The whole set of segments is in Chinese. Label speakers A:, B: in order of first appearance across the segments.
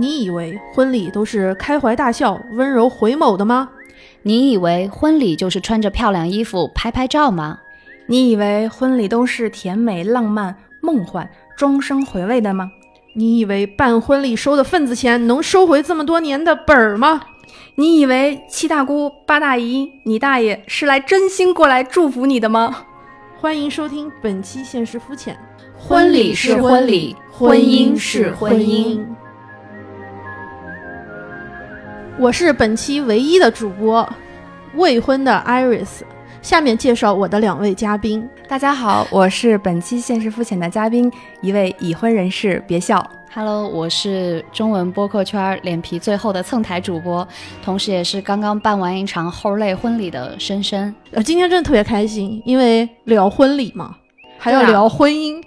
A: 你以为婚礼都是开怀大笑、温柔回眸的吗？
B: 你以为婚礼就是穿着漂亮衣服拍拍照吗？
C: 你以为婚礼都是甜美、浪漫、梦幻、终生回味的吗？
A: 你以为办婚礼收的份子钱能收回这么多年的本儿吗？
C: 你以为七大姑八大姨你大爷是来真心过来祝福你的吗？
A: 欢迎收听本期《现实肤浅》，
B: 婚礼是婚礼，婚姻是婚姻。
A: 我是本期唯一的主播，未婚的 Iris。下面介绍我的两位嘉宾。
C: 大家好，我是本期《现实肤浅》的嘉宾，一位已婚人士，别笑。
B: Hello，我是中文播客圈脸皮最厚的蹭台主播，同时也是刚刚办完一场齁累婚礼的深深。
A: 呃，今天真的特别开心，因为聊婚礼嘛，还要聊婚姻。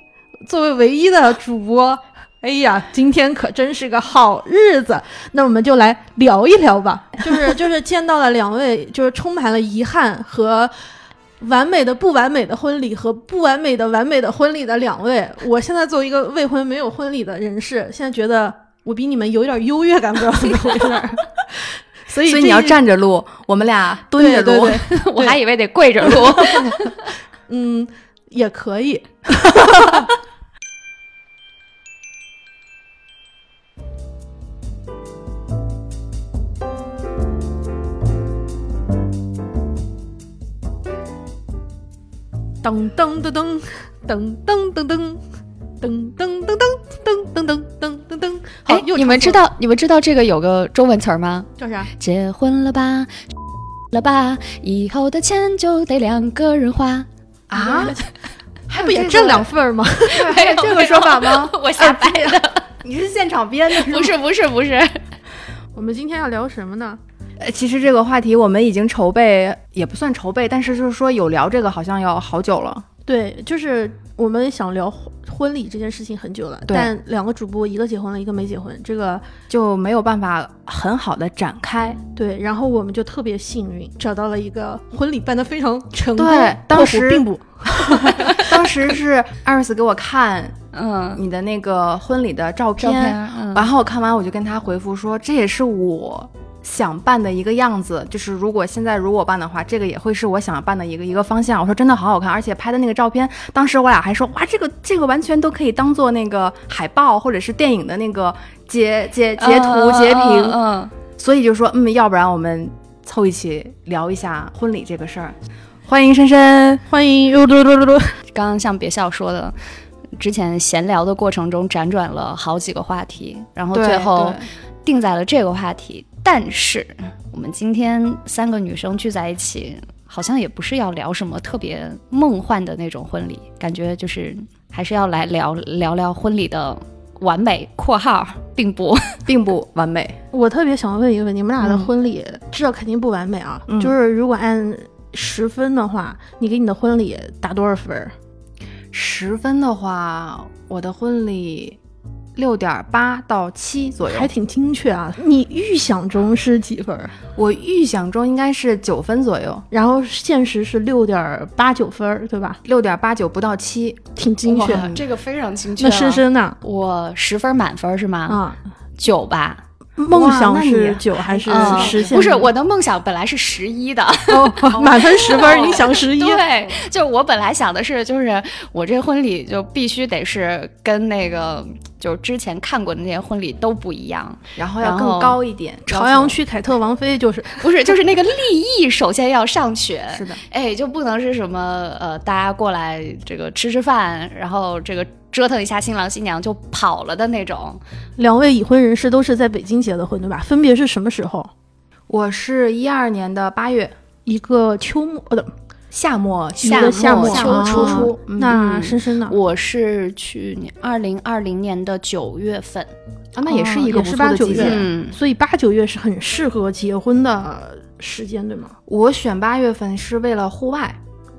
A: 作为唯一的主播，哎呀，今天可真是个好日子。那我们就来聊一聊吧，就是 就是见到了两位，就是充满了遗憾和。完美的不完美的婚礼和不完美的完美的婚礼的两位，我现在作为一个未婚没有婚礼的人士，现在觉得我比你们有点优越感，不知道怎么回事儿。所以
C: 所以你要站着录，我们俩蹲着录。
A: 对对对
B: 我还以为得跪着录。
A: 嗯，也可以。噔噔噔噔噔噔噔噔噔噔噔噔噔噔噔噔噔噔。好
B: 哎，，你们知道你们知道这个有个中文词儿吗？
A: 叫啥？
B: 结婚了吧，了吧，以后的钱就得两个人花。
C: 啊？
A: 还不也挣两份儿吗？
C: 还有这个说法吗？
B: 我瞎掰的，
C: 你是现场编的吗？
B: 不是不是不是。
A: 我们今天要聊什么呢？
C: 呃，其实这个话题我们已经筹备，也不算筹备，但是就是说有聊这个，好像要好久了。
A: 对，就是我们想聊婚婚礼这件事情很久了，但两个主播一个结婚了，一个没结婚，这个
C: 就没有办法很好的展开。
A: 对，然后我们就特别幸运找到了一个婚礼办得非常成功，
C: 对当时
A: 并不
C: 当时是艾瑞斯给我看
B: 嗯，
C: 你的那个婚礼的照片，
B: 照片，嗯
C: 然后我看完我就跟他回复说，这也是我想办的一个样子，就是如果现在如果办的话，这个也会是我想办的一个一个方向。我说真的好好看，而且拍的那个照片，当时我俩还说哇，这个 这个完全都可以当做那个海报或者是电影的那个截截截图截屏，
B: 嗯，
C: 所以就说嗯，要不然我们凑一起聊一下婚礼这个事儿。欢迎深深，
A: 欢迎呦噜噜噜噜，
B: 刚刚像别笑说的，之前闲聊的过程中辗转了好几个话题，然后最后定在了这个话题。但是我们今天三个女生聚在一起，好像也不是要聊什么特别梦幻的那种婚礼，感觉就是还是要来聊聊聊婚礼的完美（括号并不
C: 并不完美。
A: 我特别想问一个问题，你们俩的
C: 嗯
A: 婚礼，这肯定不完美啊，
C: 嗯
A: 就是如果按十分的话，你给你的婚礼打多少分儿？
C: 十分的话，我的婚礼六点八到七左右，
A: 还挺精确啊。你预想中是几分？
C: 我预想中应该是九分左右，
A: 然后现实是六点八九分，对吧？
C: 六点八九不到七。
A: 挺精确。
B: 哇这个非常精确
A: 那深深呢？
B: 我十分满分是吗？
A: 啊，
B: 九吧。
A: 梦想是
C: 你
A: 九还是
B: 嗯
A: 实现？
B: 不是我的梦想本来是十一的，
A: 哦，满分十分儿，你想十一？
B: 对，就我本来想的是，就是我这婚礼就必须得是跟那个就是之前看过的那些婚礼都不一样，
C: 然后要更高一点。
A: 朝阳区凯特王妃就是
B: 不是就是那个立意首先要上去，
C: 是的，
B: 哎，就不能是什么呃大家过来这个吃吃饭，然后这个折腾一下新郎新娘就跑了的那种。
A: 两位已婚人士都是在北京结的婚，对吧？分别是什么时候？
C: 我是一二年的八月
A: 一个秋末呃，
C: 夏末，
A: 夏末
C: 秋
A: 啊
C: 初
A: 那
B: 嗯
A: 深深呢？
B: 我是去年二零二零年的九月份，
C: 啊，那也是一个不错的季节。
B: 嗯，
A: 所以八九月是很适合结婚的时间，对吗？
C: 我选八月份是为了户外。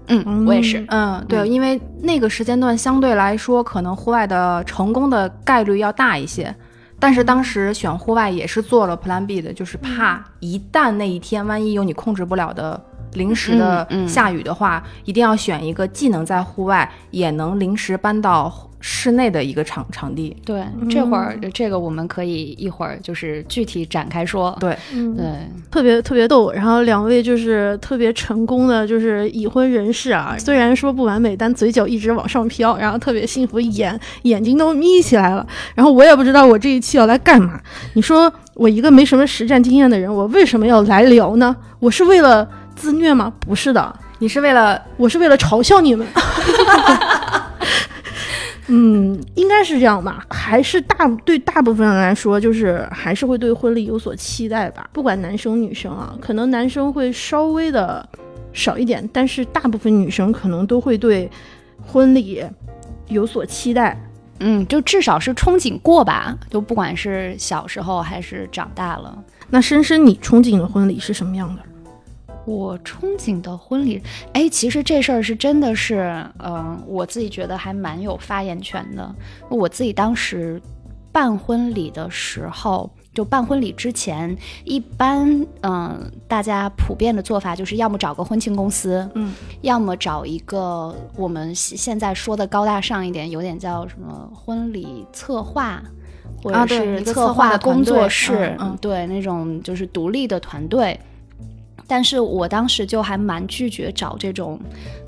B: 嗯，我也是。
C: 嗯，对，
B: 嗯
C: 因为那个时间段相对来说，可能户外的成功的概率要大一些。但是当时选户外也是做了 Plan B 的，就是怕一旦那一天万一有你控制不了的临时的下雨的话，一定要选一个既能在户外，也能临时搬到室内的一个场场地。
B: 对，这会儿这个我们可以一会儿就是具体展开说。
C: 对，
A: 嗯，
B: 对，
A: 特别特别逗。然后两位就是特别成功的，就是已婚人士啊，虽然说不完美，但嘴角一直往上飘，然后特别幸福，眼眼睛都眯起来了。然后我也不知道我这一期要来干嘛。你说我一个没什么实战经验的人，我为什么要来聊呢？我是为了自虐吗？不是的，
C: 你是为了
A: 我是为了嘲笑你们。嗯，应该是这样吧，还是大对大部分人来说，就是还是会对婚礼有所期待吧。不管男生女生啊，可能男生会稍微的少一点，但是大部分女生可能都会对婚礼有所期待。
B: 嗯，就至少是憧憬过吧，就不管是小时候还是长大了。
A: 那深深，你憧憬的婚礼是什么样的？
B: 我憧憬的婚礼，哎，其实这事儿是真的是，嗯、我自己觉得还蛮有发言权的。我自己当时办婚礼的时候，就办婚礼之前，一般，嗯、大家普遍的做法就是要么找个婚庆公司，
C: 嗯，
B: 要么找一个我们现现在说的高大上一点，有点叫什么婚礼策划。或
C: 啊
B: 者是
C: 对策划
B: 划工作室，
C: 嗯嗯
B: 对那种就是独立的团队，但是我当时就还蛮拒绝找这种，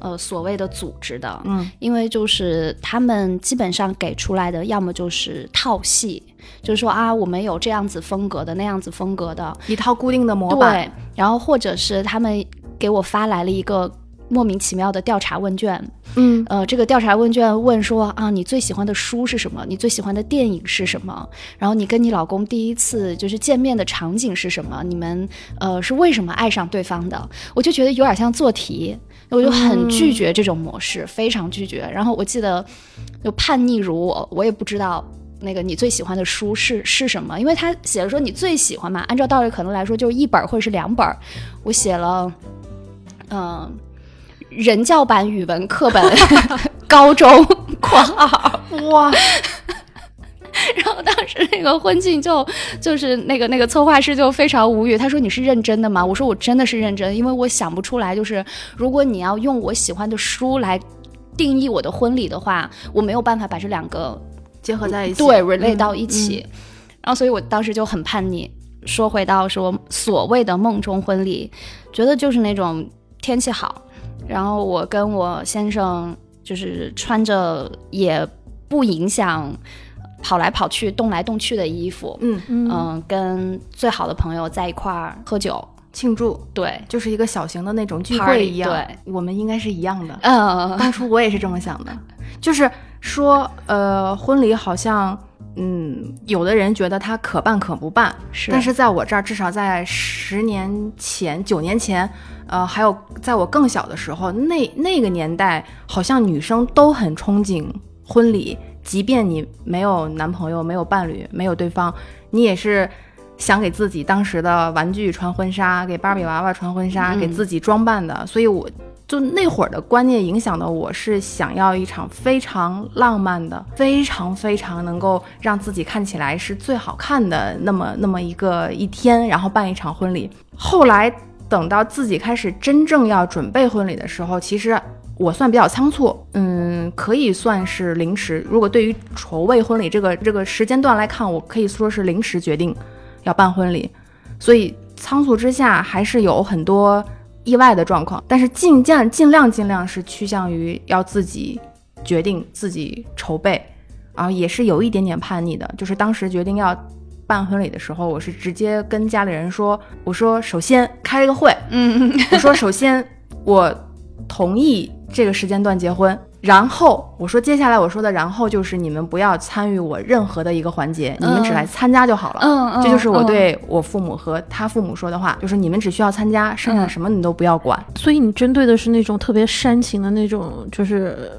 B: 呃，所谓的组织的，
C: 嗯，
B: 因为就是他们基本上给出来的，要么就是套系，就是说啊，我们有这样子风格的，那样子风格的，
C: 一套固定的模板。
B: 对，然后或者是他们给我发来了一个莫名其妙的调查问卷，
C: 嗯，
B: 呃，这个调查问卷问说啊，你最喜欢的书是什么？你最喜欢的电影是什么？然后你跟你老公第一次就是见面的场景是什么？你们呃是为什么爱上对方的？我就觉得有点像做题，我就很拒绝这种模式，非常拒绝。然后我记得就叛逆如我，我也不知道。那个你最喜欢的书是是什么？因为他写了说你最喜欢嘛，按照道理可能来说就是一本儿或者是两本儿，我写了，嗯、人教版语文课本，高中（括号
C: 哇，）。
B: 然后当时那个婚庆就就是那个那个策划师就非常无语，他说：“你是认真的吗？”我说：“我真的是认真，因为我想不出来，就是如果你要用我喜欢的书来定义我的婚礼的话，我没有办法把这两个
C: 结合在一起。
B: 对 relate
C: 嗯
B: 到一起。然后，所以我当时就很叛逆。说回到说所谓的梦中婚礼，觉得就是那种天气好，然后我跟我先生就是穿着也不影响跑来跑去、动来动去的衣服，
C: 嗯，
A: 嗯
B: 嗯，跟最好的朋友在一块儿喝酒，
C: 庆祝
B: 对，
C: 就是一个小型的那种聚会一样。
B: 对，
C: 我们应该是一样的。
B: 嗯，
C: 当初我也是这么想的，就是说，呃，婚礼好像，嗯，有的人觉得它可办可不办，
B: 是，
C: 但是在我这儿，至少在十年前、九年前，呃，还有在我更小的时候，那那个年代，好像女生都很憧憬婚礼，即便你没有男朋友、没有伴侣、没有对方，你也是想给自己当时的玩具穿婚纱，给芭比娃娃穿婚纱，
B: 嗯
C: 给自己装扮的。所以我就那会儿的观念影响的我，是想要一场非常浪漫的、非常非常能够让自己看起来是最好看的那么那么一个一天，然后办一场婚礼。后来等到自己开始真正要准备婚礼的时候，其实我算比较仓促，嗯，可以算是临时。如果对于筹备婚礼这个这个时间段来看，我可以说是临时决定要办婚礼，所以仓促之下还是有很多意外的状况，但是尽尽尽量尽量是趋向于要自己决定自己筹备，啊，也是有一点点叛逆的，就是当时决定要。办婚礼的时候，我是直接跟家里人说：“我说首先开了个会，
B: 嗯，
C: 我说首先我同意这个时间段结婚，然后我说接下来我说的然后就是你们不要参与我任何的一个环节，你们只来参加就好了。
B: 嗯嗯，
C: 这就是我
B: 嗯
C: 对我父母和他父母说的话，就是你们只需要参加，剩下
B: 嗯
C: 什么你都不要管。
A: 所以你针对的是那种特别煽情的那种，就是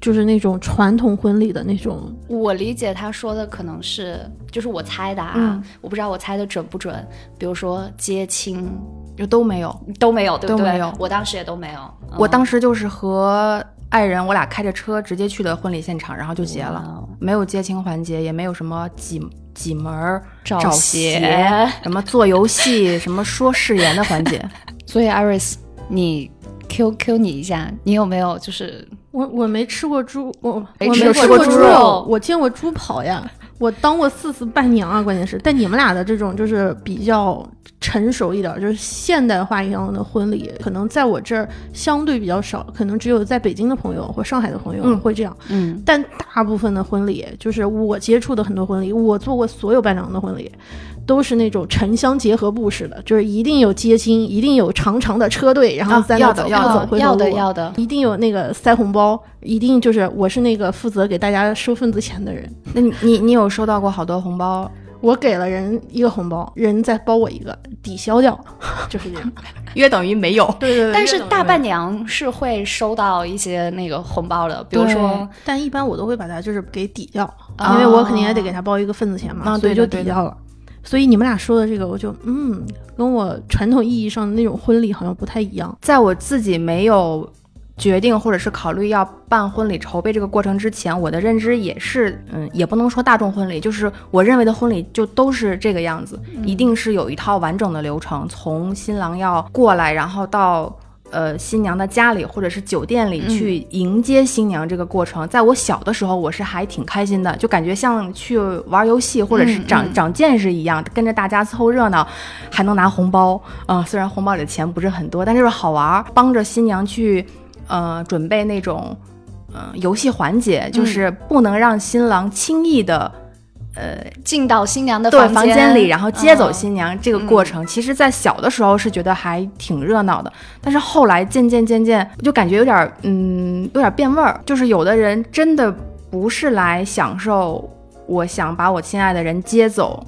A: 就是那种传统婚礼的那种。
B: 我理解他说的可能是，就是我猜的啊，
C: 嗯
B: 我不知道我猜的准不准。比如说接亲
C: 就都没有。
B: 都没有，对不对？
C: 都没有
B: 我当时也都没有。
C: 我当
B: 时
C: 时就是和爱人，我俩开着车直接去的婚礼现场，然后就结了，
B: 了，
C: 没有接亲环节，也没有什么挤挤门儿、
B: 找
C: 找
B: 鞋
C: 鞋什么做游戏、什么说誓言的环节。
B: 所以 Iris，你 Q Q 你一下，你有没有就是
A: 我我没吃过猪，我
B: 没
A: 我没
B: 吃过
A: 过
B: 猪肉
A: 我见过猪跑呀，我当过四次伴娘啊，关键是，但你们俩的这种就是比较成熟一点，就是现代化一样的婚礼，可能在我这儿相对比较少，可能只有在北京的朋友或上海的朋友
C: 嗯
A: 会这样，
B: 嗯。
A: 但大部分的婚礼，就是我接触的很多婚礼，我做过所有伴娘的婚礼，都是那种城乡结合部式的，就是一定有街亲，一定有长长的车队，然后
C: 啊
A: 在那走
C: 要的要
A: 不走回头
B: 要的要的，
A: 一定有那个塞红包，一定就是我是那个负责给大家收份子钱的人，
C: 那你你你有收到过好多红包？
A: 我给了人一个红包，人再包我一个，抵消掉，就是这样。
C: 约等于没有。
A: 对对对，
B: 但是大伴
A: 娘，
B: 是会收到一些那个红包的，比如说
A: 但一般我都会把它就是给抵掉，
B: 啊
A: 因为我肯定也得给他包一个份子钱嘛，
C: 啊
A: 所以就
C: 对的对的
A: 抵掉了。所以你们俩说的这个，我就嗯，跟我传统意义上的那种婚礼好像不太一样。
C: 在我自己没有决定或者是考虑要办婚礼筹备这个过程之前，我的认知也是，嗯，也不能说大众婚礼，就是我认为的婚礼就都是这个样子，一定是有一套完整的流程，从新郎要过来，然后到。呃，新娘的家里或者是酒店里去迎接新娘这个过程，在我小的时候，我是还挺开心的，就感觉像去玩游戏或者是长、长见识一样，跟着大家凑热闹，还能拿红包。嗯、虽然红包里的钱不是很多，但就是好玩儿，帮着新娘去呃准备那种呃游戏环节，就是不能让新郎轻易的。呃，
B: 进到新娘的
C: 对
B: 房
C: 房间里，然后接走
B: 嗯
C: 新娘这个过程，其实，在小的时候是觉得还挺热闹的，但是后来渐渐渐渐，就感觉有点儿，嗯，有点变味儿。就是有的人真的不是来享受，我想把我亲爱的人接走，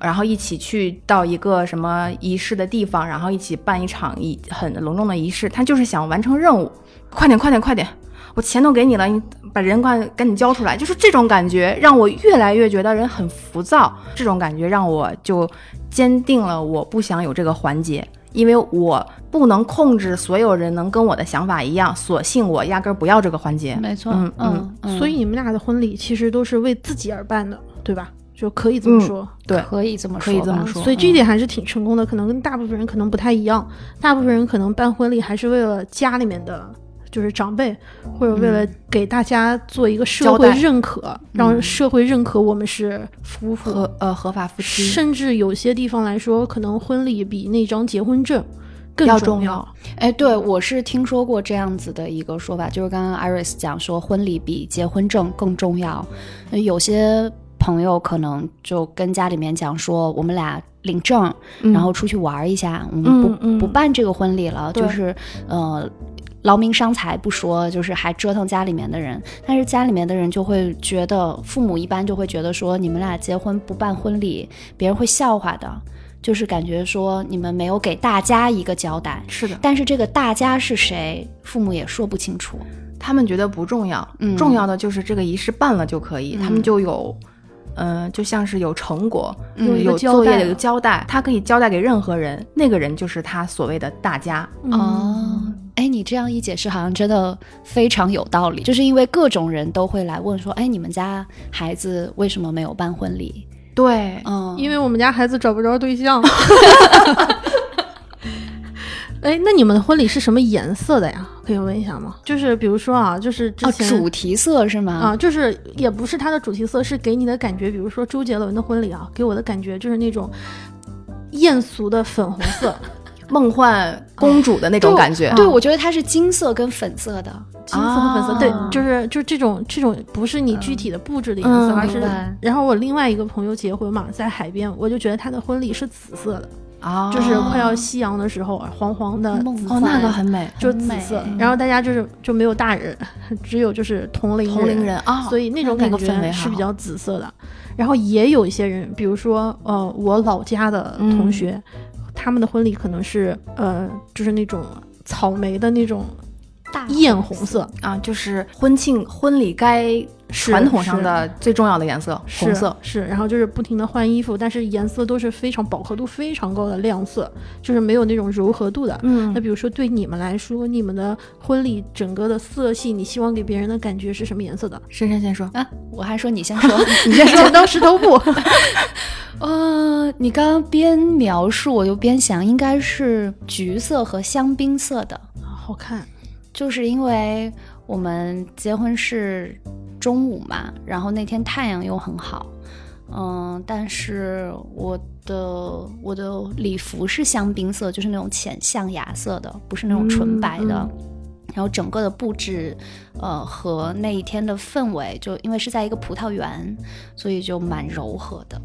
C: 然后一起去到一个什么仪式的地方，然后一起办一场仪很隆重的仪式，他就是想完成任务，快点，快点，快点。我钱都给你了，你把人快赶紧交出来，就是这种感觉让我越来越觉得人很浮躁。这种感觉让我就坚定了我不想有这个环节，因为我不能控制所有人能跟我的想法一样，索性我压根儿不要这个环节。
B: 没错，
C: 嗯
B: 嗯嗯，
A: 所以你们俩的婚礼其实都是为自己而办的，对吧？就可以这么
C: 嗯
A: 说。
C: 对
B: 可以这么
C: 可以这么说
A: 所以这一点还是挺成功的，可能跟大部分人可能不太一样。大部分人可能办婚礼还是为了家里面的，就是长辈，或者为了给大家做一个社会认可，让社会认可我们是夫妇。
C: 合呃合法夫妻
A: 甚至有些地方来说，可能婚礼比那张结婚证更
C: 要
A: 重
C: 重要。
B: 哎，对，我是听说过这样子的一个说法，就是刚刚 Iris 讲说婚礼比结婚证更重要。呃有些朋友可能就跟家里面讲说，我们俩领证，然后出去玩一下，我们不、
A: 嗯嗯
B: 不办这个婚礼了，就是呃。劳民伤财不说，就是还折腾家里面的人，但是家里面的人就会觉得，父母一般就会觉得说，你们俩结婚不办婚礼，别人会笑话的，就是感觉说你们没有给大家一个交代。
C: 是的，
B: 但是这个大家是谁，父母也说不清楚。
C: 他们觉得不重要，
B: 嗯
C: 重要的就是这个仪式办了就可以，
B: 嗯
C: 他们就有。嗯、就像是有成果，
B: 嗯
A: 有
C: 有
A: 交代
C: 作业有一个交代，他可以交代给任何人，那个人就是他所谓的大家。
B: 哦，哎，你这样一解释，好像真的非常有道理。就是因为各种人都会来问说，哎，你们家孩子为什么没有办婚礼？
C: 对，
B: 嗯，
A: 因为我们家孩子找不着对象。哎，那你们的婚礼是什么颜色的呀？可以问一下吗？就是比如说啊，就是之
B: 哦，
A: 前、
B: 主题色是吗？
A: 啊，就是也不是它的主题色，是给你的感觉。比如说周杰伦的婚礼啊，给我的感觉就是那种艳俗的粉红色，
C: 梦幻公主的那种感觉。
B: 对，我觉得它是金色跟粉色的。
A: 金色和粉色，
C: 啊。
A: 对，就是就这种这种不是你具体的布置的颜色，
C: 嗯
A: 而是。然后我另外一个朋友结婚嘛，在海边，我就觉得他的婚礼是紫色的，
C: 啊，
A: 就是快要夕阳的时候，黄黄的
B: 梦
C: 哦，那个很美，
A: 就紫色，然后大家就是就没有大人，只有就是同龄
C: 同龄人啊，
A: 所以那种感觉是比较紫色的。然后也有一些人，比如说呃，我老家的同学，他们的婚礼可能是呃，就是那种草莓的那种
B: 大
A: 艳红色，
C: 啊，就是婚庆婚礼该
A: 是
C: 传统上的最重要的颜色，
A: 是
C: 红色。
A: 是，然后就是不停的换衣服，但是颜色都是非常饱和度非常高的亮色，就是没有那种柔和度的。
C: 嗯
A: 那比如说对你们来说，你们的婚礼整个的色系，你希望给别人的感觉是什么颜色的？
C: 珊珊先说，
B: 啊，我还说你先说。
C: 你先说
A: 剪刀石头布，
B: 呃，你刚刚边描述我就边想，应该是橘色和香槟色的，
A: 好看。
B: 就是因为我们结婚是中午嘛，然后那天太阳又很好，嗯，但是我的我的礼服是香槟色，就是那种浅象牙色的，不是那种纯白的。然后整个的布置，呃，和那一天的氛围，就因为是在一个葡萄园，所以就蛮柔和的，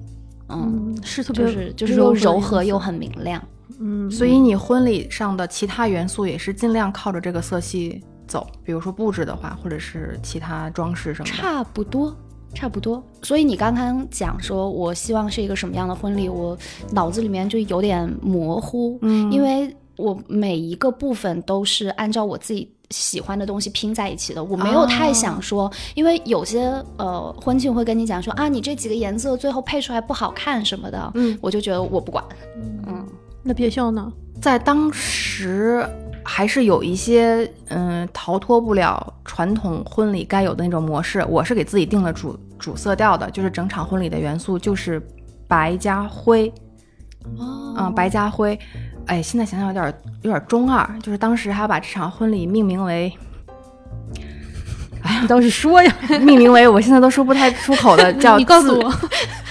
B: 嗯，
A: 是特别
B: 就是就是又柔和又很明亮。
A: 嗯，
C: 所以你婚礼上的其他元素也是尽量靠着这个色系走，比如说布置的话，或者是其他装饰什么的。
B: 差不多，差不多。所以你刚刚讲说，我希望是一个什么样的婚礼，我脑子里面就有点模糊，
C: 嗯
B: 因为我每一个部分都是按照我自己。喜欢的东西拼在一起的，我没有太想说，因为有些呃婚庆会跟你讲说啊，你这几个颜色最后配出来不好看什么的，
C: 嗯，
B: 我就觉得我不管，嗯，
A: 那别笑呢。
C: 在当时还是有一些嗯逃脱不了传统婚礼该有的那种模式。我是给自己定了主主色调的，就是整场婚礼的元素就是白加灰，
B: 哦
C: 嗯，白加灰。哎，现在想想有点有点中二，就是当时还要把这场婚礼命名为
A: 你倒是说呀！
C: 命名为我现在都说不太出口的，叫
A: 你告诉我，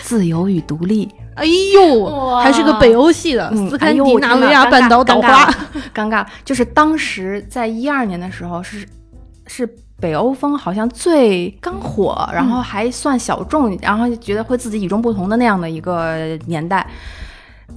C: 自由与独立。
A: 哎呦，还是个北欧系的
C: 嗯
A: 斯堪的纳维亚半岛岛花。
C: 尴尬，就是当时在一二年的时候是是北欧风好像最刚火，然后还算小众，然后觉得会自己与众不同的那样的一个年代。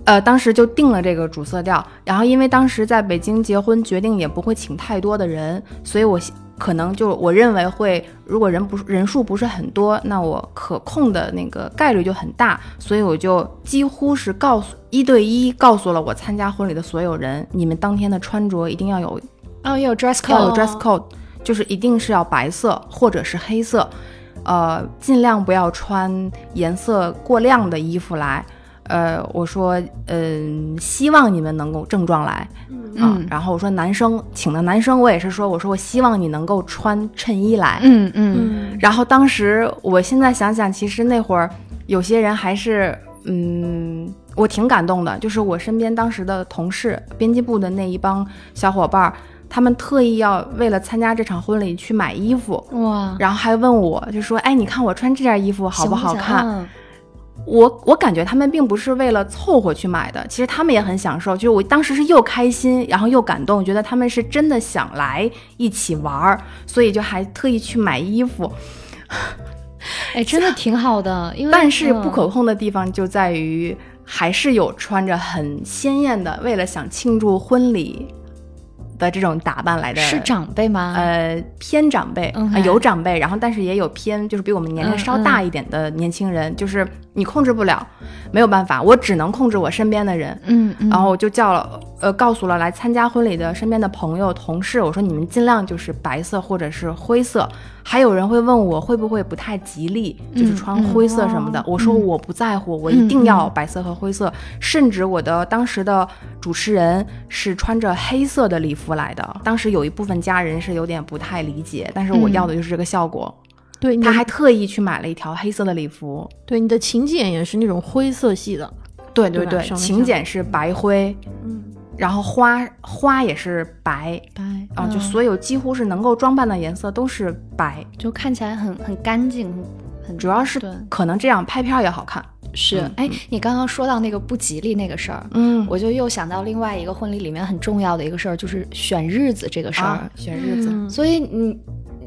C: 呃，当时就定了这个主色调，然后因为当时在北京结婚，决定也不会请太多的人，所以我希可能就我认为会，如果人不是人数不是很多，那我可控的那个概率就很大，所以我就几乎是告诉一对一告诉了我参加婚礼的所有人，你们当天的穿着一定要有
B: 哦，也有 dress
C: code，有 dress code，就是一定是要白色或者是黑色，呃，尽量不要穿颜色过亮的衣服来。呃，我说，嗯、希望你们能够正装来，啊
B: 嗯。
C: 然后我说男生请的男生，我也是说，我说我希望你能够穿衬衣来，
B: 嗯嗯。
A: 嗯，
C: 然后当时，我现在想想，其实那会儿有些人还是，嗯，我挺感动的。就是我身边当时的同事，编辑部的那一帮小伙伴儿，他们特意要为了参加这场婚礼去买衣服，
B: 哇，
C: 然后还问我，就说：“哎，你看我穿这件衣服好不好看？”
B: 行？
C: 我我感觉他们并不是为了凑合去买的，其实他们也很享受。就是我当时是又开心，然后又感动，觉得他们是真的想来一起玩儿，所以就还特意去买衣服。
B: 哎，真的挺好的，因为
C: 但是不
B: 嗯
C: 可控的地方就在于，还是有穿着很鲜艳的，为了想庆祝婚礼的这种打扮来的。
B: 是长辈吗？
C: 呃，偏长辈、
B: 嗯
C: 呃有长辈，然后但是也有偏，就是比我们年龄
B: 嗯
C: 稍大一点的年轻人，就是你控制不了，没有办法，我只能控制我身边的人。
B: 嗯嗯，
C: 然后我就叫了，呃，告诉了来参加婚礼的身边的朋友、同事，我说你们尽量就是白色或者是灰色。还有人会问我会不会不太吉利，就是
B: 嗯
C: 穿灰色什么的。
A: 嗯
C: 我说
B: 嗯
C: 我不在乎，我一定要
B: 嗯
C: 白色和灰色。甚至我的当时的主持人是穿着黑色的礼服来的，当时有一部分家人是有点不太理解，但是我
B: 嗯
C: 要的就是这个效果。
A: 对，
C: 他还特意去买了一条黑色的礼服。
A: 对你的请柬也是那种灰色系的。
C: 对对对，请柬是白灰，
A: 嗯，
C: 然后花花也是白。
B: 白
C: 啊，就
B: 嗯。
C: 所有几乎是能够装扮的颜色都是白，
B: 就看起来很很干净，很
C: 主要是可能这样拍片儿也好看。
B: 是
C: 嗯
B: 哎，你刚刚说到那个不吉利那个事儿，
C: 嗯。
B: 我就又想到另外一个婚礼里面很重要的一个事儿，就是选日子这个事儿。
C: 啊，选日子，
A: 嗯。
B: 所以你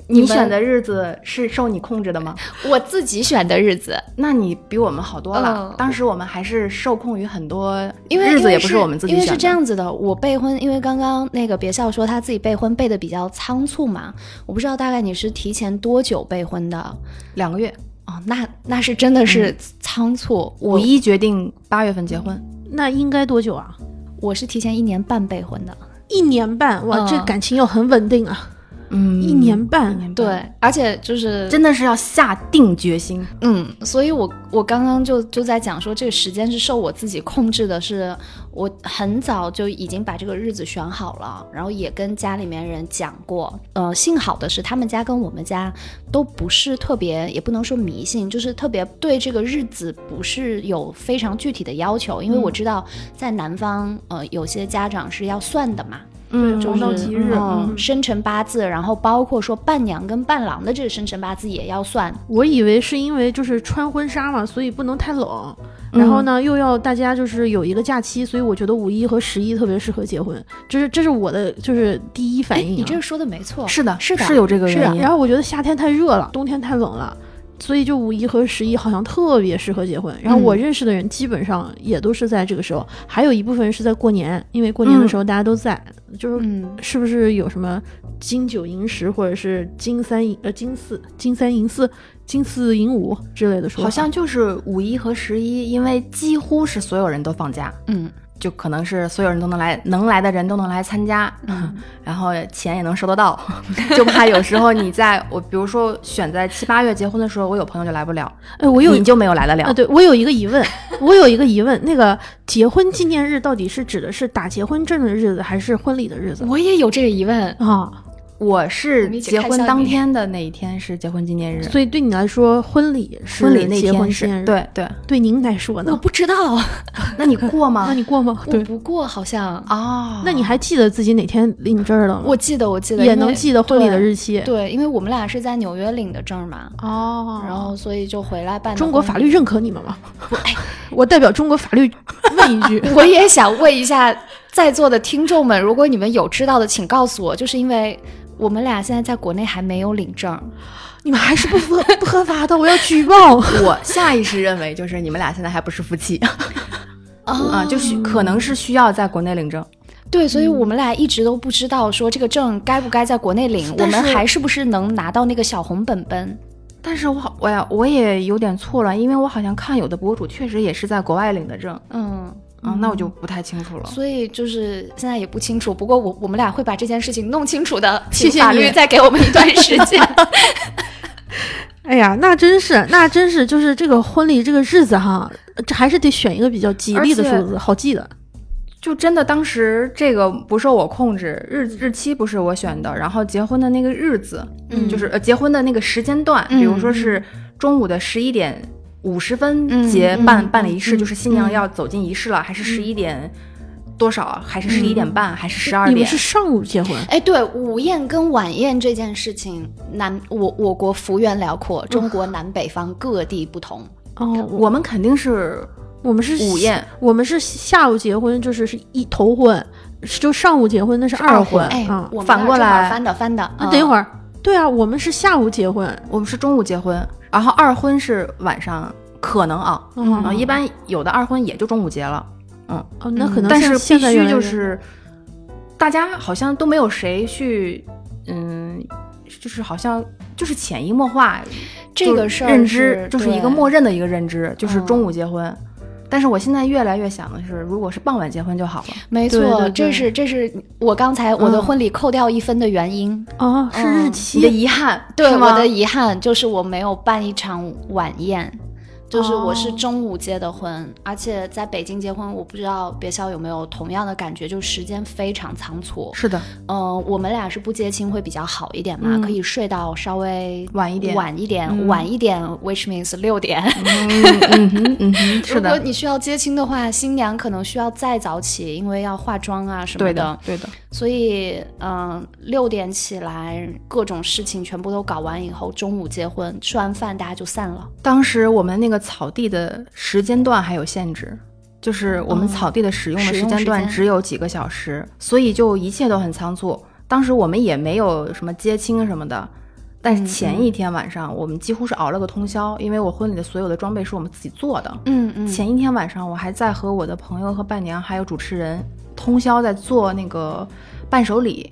C: 你选的日子是受你控制的吗？
B: 我自己选的日子，
C: 那你比我们好多了。
B: 嗯
C: 当时我们还是受控于很多
B: 因为
C: 日子，也不是我们自己选的。
B: 因为是这样子的，我备婚，因为刚刚那个别笑说他自己备婚备的比较仓促嘛，我不知道大概你是提前多久备婚的
C: 两个月，
B: 哦，那那是真的是仓促，
C: 五
B: 我
C: 一决定八月份结婚。
A: 那应该多久啊？
B: 我是提前一年半备婚的，
A: 一年半，哇，
B: 嗯
A: 这感情又很稳定啊。
C: 嗯，
A: 一年半
B: 对，而且就是
C: 真的是要下定决心。
B: 嗯，所以我我刚刚就就在讲说，这个时间是受我自己控制的是，我很早就已经把这个日子选好了，然后也跟家里面人讲过。呃，幸好的是他们家跟我们家都不是特别，也不能说迷信，就是特别对这个日子不是有非常具体的要求，因为我知道在南方，呃，有些家长是要算的嘛。
C: 嗯
A: 黄道吉日
B: 嗯，
A: 嗯
B: 生辰八字，然后包括说伴娘跟伴郎的这个生辰八字也要算。
A: 我以为是因为就是穿婚纱嘛，所以不能太冷。
C: 嗯
A: 然后呢，又要大家就是有一个假期，所以我觉得五一和十一特别适合结婚，这是这是我的就是第一反
B: 哎，
A: 应、啊。
B: 你这个说的没错，
C: 是的，
B: 是的，
C: 是有这个原因。
A: 然后我觉得夏天太热了，冬天太冷了，所以就五一和十一好像特别适合结婚。然后我认识的人基本上也都是在这个时候，还有一部分人是在过年，因为过年的时候大家都在，就是
B: 嗯，
A: 是不是有什么金九银十，或者是金三银呃金四金三银四金四银五之类的说法？
C: 好像就是五一和十一，因为几乎是所有人都放假，
B: 嗯
C: 就可能是所有人都能来，能来的人都能来参加，
B: 嗯
C: 然后钱也能收得到，就怕有时候你在我，比如说选在七八月结婚的时候，我有朋友就来不了，
A: 哎，我有
C: 你就没有来得了。
A: 啊，对我有一个疑问，我有一个疑问，那个结婚纪念日到底是指的是打结婚证的日子，还是婚礼的日子
B: 我也有这个疑问。
A: 啊？
C: 我是结婚当天的那一天是结婚纪念日，
A: 所以对你来说，婚礼是
C: 婚礼那
A: 结婚
C: 天是
A: 纪念日，，
C: 对对。
A: 对您来说呢我？
B: 不知道，
C: 那你过吗？
A: 那你过吗？
B: 我，不过好像，
C: 哦，
A: 那你还记得自己哪天领证了吗？
B: 我记得我记得
A: 也能记得婚礼的日期。
B: 对，因为我们俩是在纽约领的证嘛，
A: 哦，
B: 然后所以就回来办
A: 中国法律认可你们吗？我代表中国法律问一句，
B: 我也想问一下在座的听众们，如果你们有知道的，请告诉我，就是因为我们俩现在在国内还没有领证，
A: 你们还是不合不合法的，我要举报。
C: 我下意识认为就是你们俩现在还不是夫妻 啊，就是可能是需要在国内领证。
B: 对，所以我们俩一直都不知道说这个证该不该在国内领，我们还是不是能拿到那个小红本本？
C: 但是我好，我呀，我也有点错乱，因为我好像看有的博主确实也是在国外领的证，
B: 嗯，
C: 嗯，那我就不太清楚了。
B: 所以就是现在也不清楚。不过我我们俩会把这件事情弄清楚的，
A: 谢谢
B: 请法律
A: 你
B: 再给我们一段时间。
A: 哎呀，那真是，那真是，就是这个婚礼这个日子哈，这还是得选一个比较吉利的数字，好记的。
C: 就真的当时这个不受我控制，日日期不是我选的，然后结婚的那个日子，
B: 嗯
C: 就是呃结婚的那个时间段，
B: 嗯
C: 比如说是中午的十一点五十分
B: 嗯
C: 结
B: 嗯
C: 办、办理仪式，
B: 嗯
C: 就是新娘
B: 嗯
C: 要走进仪式了，还是十一点多少啊？还是十一点半？还是十二
A: 你们
C: 点？
A: 是上午结婚，
B: 哎，对，午宴跟晚宴这件事情，南我我国幅员辽阔，中国南北方各地不同。
A: 哦，我
C: 我们肯定是
A: 我们是
C: 午宴，
A: 我们是下午结婚，就是是一头婚，就上午结婚那是
C: 二
A: 婚。
C: 婚
B: 哎，
A: 嗯，
B: 我们
C: 反过来
B: 翻的翻的。儿，
A: 那等一会儿，对啊，我们是下午结婚，
C: 我们是中午结婚，然后二婚是晚上，可能啊，
A: 嗯。
C: 啊，一般有的二婚也就中午结了。
A: 哦，那可能
C: 但是
A: 现
C: 必须就是，大家好像都没有谁去，嗯，就是好像就是潜移默化，
B: 这个事儿
C: 认知就是一个默认的一个认知，就是
B: 嗯。
C: 中午结婚。但是我现在越来越想的是，如果是傍晚结婚就好了。
B: 没错，
A: 对对对。
B: 这是这是我刚才我的
C: 嗯。
B: 婚礼扣掉一分的原因。
A: 哦，是日
B: 嗯
C: 的
A: 期，
C: 遗憾，
B: 对我的遗憾就是我没有办一场晚宴，就是我是
A: 哦
B: 中午结的婚，而且在北京结婚，我不知道别校有没有同样的感觉，就时间非常仓促。
C: 是的，
B: 嗯、我们俩是不接亲会比较好一点嘛，
C: 嗯
B: 可以睡到稍微
C: 晚一点
B: 晚一点，
C: 嗯
B: 晚一点，which means 六点。
C: 嗯嗯哼嗯哼，是
B: 如果
C: 的，
B: 你需要接亲的话，新娘可能需要再早起，因为要化妆啊什么
C: 对的，对的。
B: 所以，嗯、六点起来，各种事情全部都搞完以后，中午结婚，吃完饭大家就散了。
C: 当时我们那个草地的时间段还有限制，就是我们
B: 哦
C: 草地的使用的时间段只有几个小时，所以就一切都很仓促。当时我们也没有什么接亲什么的，但是
B: 嗯
C: 前一天晚上我们几乎是熬了个通宵，因为我婚礼的所有的装备是我们自己做的。
B: 嗯嗯
C: 前一天晚上我还在和我的朋友和伴娘还有主持人通宵在做那个伴手礼，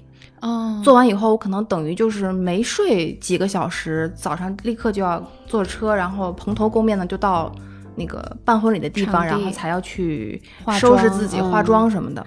C: 做完以后，我可能等于就是没睡几个小时，早上立刻就要坐车，然后蓬头垢面的就到那个办婚礼的地方，
B: 地
C: 然后才要去
B: 化
C: 收拾自己、
B: 嗯
C: 化妆什么的。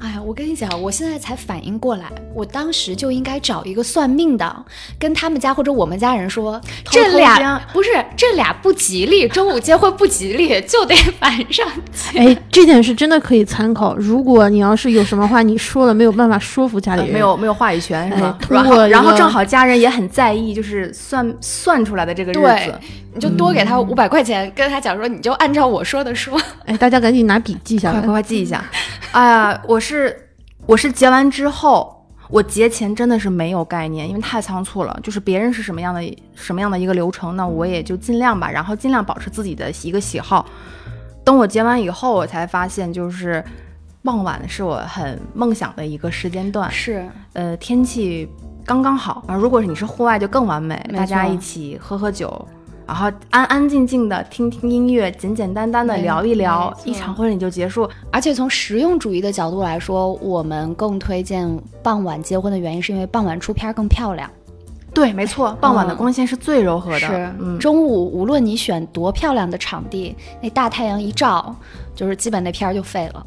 B: 哎呀，我跟你讲，我现在才反应过来，我当时就应该找一个算命的，跟他们家或者我们家人说，
C: 偷
B: 这俩不是这俩不吉利，周五结婚不吉利，就得 晚上去。
A: 哎，这点是真的可以参考。如果你要是有什么话你说了没有办法说服家里人，
C: 呃没有没有话语权是吧
A: 哎？通
C: 然后
A: 过
C: 然后正好家人也很在意，就是算算出来的这个日
B: 对
C: 子。
B: 你就多给他五百块钱，跟他讲说，你就按照我说的说。
A: 哎，大家赶紧拿笔记下来。
C: 快快快记一下！哎 呀，我是我是结完之后，我结前真的是没有概念，因为太仓促了。就是别人是什么样的什么样的一个流程，那我也就尽量吧，然后尽量保持自己的一个喜好。等我结完以后，我才发现就是傍晚是我很梦想的一个时间段。
B: 是，
C: 呃，天气刚刚好啊，如果你是户外就更完美，大家一起喝喝酒。然后安安静静的听听音乐，简简单单的聊一聊一场婚礼就结束。
B: 而且从实用主义的角度来说，我们更推荐傍晚结婚的原因，是因为傍晚出片儿更漂亮。
C: 对，没错，傍晚的
B: 嗯
C: 光线是最柔和的。
B: 是，
C: 嗯，
B: 中午无论你选多漂亮的场地，那大太阳一照，就是基本那片儿就废了。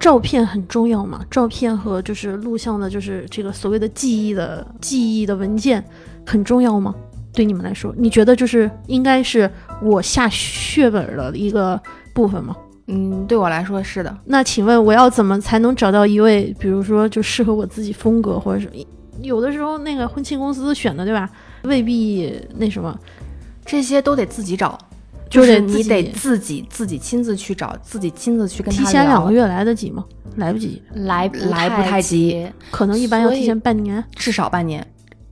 A: 照片很重要嘛，照片和就是录像的，就是这个所谓的记忆的记忆的文件很重要吗？对你们来说，你觉得就是应该是我下血本的一个部分吗？
C: 嗯，对我来说是的。
A: 那请问我要怎么才能找到一位，比如说就适合我自己风格，或者是有的时候那个婚庆公司选的，对吧？未必那什么，
C: 这些都得自己找，
A: 就是
C: 你得自己自己亲自去找，自己亲自去跟他
A: 提前两个，月来得及吗？来不及，
B: 来不
C: 来不太及
B: 及。
A: 可能一般要提前半年。
C: 至少半年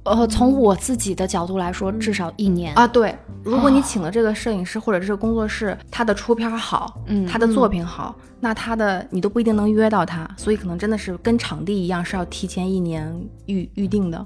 B: 呃，从我自己的角度来说，至少一年。
C: 啊。对，如果你
B: 哦
C: 请了这个摄影师或者这个工作室，他的出片好，
B: 嗯
C: 他的作品好，那他的你都不一定能约到他，所以可能真的是跟场地一样，是要提前一年预预定的。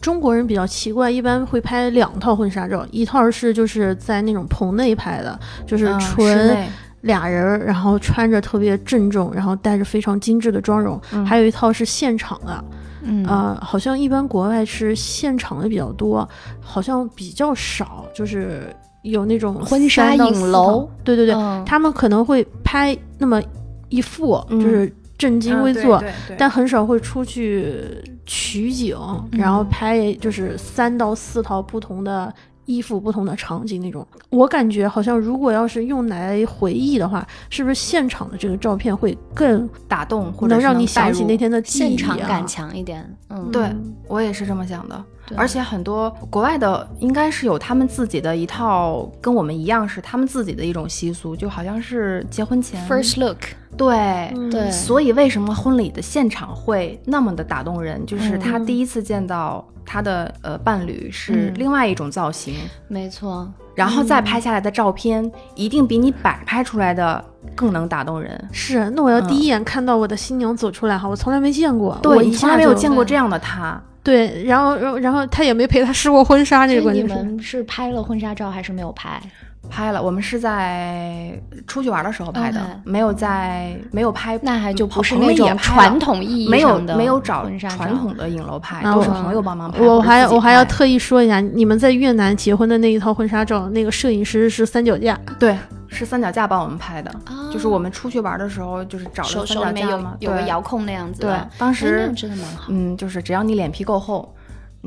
A: 中国人比较奇怪，一般会拍两套婚纱照，一套是就是在那种棚内拍的，就是纯
C: 内
A: 俩人儿，然后穿着特别郑重，然后带着非常精致的妆容，
C: 嗯
A: 还有一套是现场的，
B: 嗯。
A: 呃，好像一般国外是现场的比较多，好像比较少，就是有那种
B: 婚纱影楼，
A: 对对对，
B: 嗯。
A: 他们可能会拍那么一幅，
C: 嗯。
A: 就是正襟危坐，但很少会出去取景，然后
B: 嗯
A: 拍就是三到四套不同的衣服、不同的场景那种。我感觉好像如果要是用来回忆的话，是不是现场的这个照片会更
C: 打动或者
A: 能让你想起那天的记忆、啊？
B: 现场感强一点。嗯，
C: 对我也是这么想的。
B: 对
C: 而且很多国外的应该是有他们自己的一套，跟我们一样是他们自己的一种习俗，就好像是结婚前
B: ，first look，
C: 对。
A: 嗯
B: 对
C: 所以为什么婚礼的现场会那么的打动人？就是
B: 嗯
C: 他第一次见到他的呃伴侣是
B: 嗯
C: 另外一种造型，
B: 没错。
C: 然后再拍下来的照片一定比你摆拍出来的更能打动人。
A: 是，那我要
C: 嗯
A: 第一眼看到我的新娘走出来哈，我从来没见过，我
C: 对，
A: 一
C: 你从来没有见过这样的他。
A: 对，然后然后然后他也没陪他试过婚纱，这
B: 个你
A: 个关键是。
B: 们是拍了婚纱照还是没有拍？
C: 拍了，我们是在出去玩的时候拍的没有在没有拍，
B: 那还就不是那种传统意义
C: 没有
B: 上的
C: 没有找
B: 婚纱
C: 传统的影楼拍，都是朋友帮忙拍。
A: 我还我还要特意说一下，你们在越南结婚的那一套婚纱照，那个摄影师是三脚架，
C: 对是三脚架帮我们拍的，
B: 啊
C: 就是我们出去玩的时候，就是找了三脚架嘛，对
B: 有个遥控那样子
C: 对。，当时
B: 样真的蛮好。
C: 嗯，就是只要你脸皮够厚，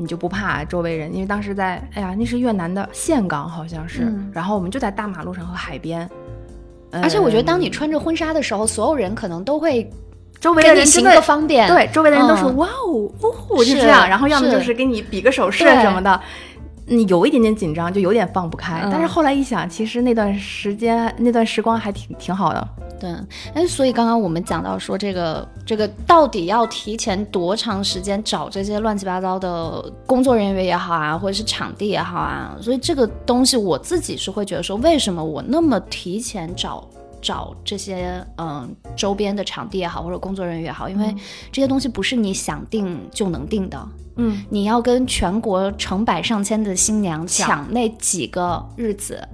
C: 你就不怕周围人，因为当时在，哎呀，那是越南的岘港好像是，
B: 嗯
C: 然后我们就在大马路上和海边，
B: 而且我觉得，当你
C: 嗯
B: 穿着婚纱的时候，所有人可能都会
C: 周围的人真的
B: 个方便。
C: 对，周围的人都是、
B: 嗯
C: 哇哦，就是
B: 是
C: 这样，然后要么就是给你比个手势什么的。你有一点点紧张，就有点放不开。
B: 嗯
C: 但是后来一想，其实那段时间、那段时光还挺挺好的。
B: 对，哎，所以刚刚我们讲到说，这个这个到底要提前多长时间找这些乱七八糟的工作人员也好啊，或者是场地也好啊，所以这个东西我自己是会觉得说，为什么我那么提前找找这些嗯周边的场地也好，或者工作人员也好，因为这些东西不是你想定就能定的。
C: 嗯，
B: 你要跟全国成百上千的新娘
C: 抢
B: 抢那几个日子。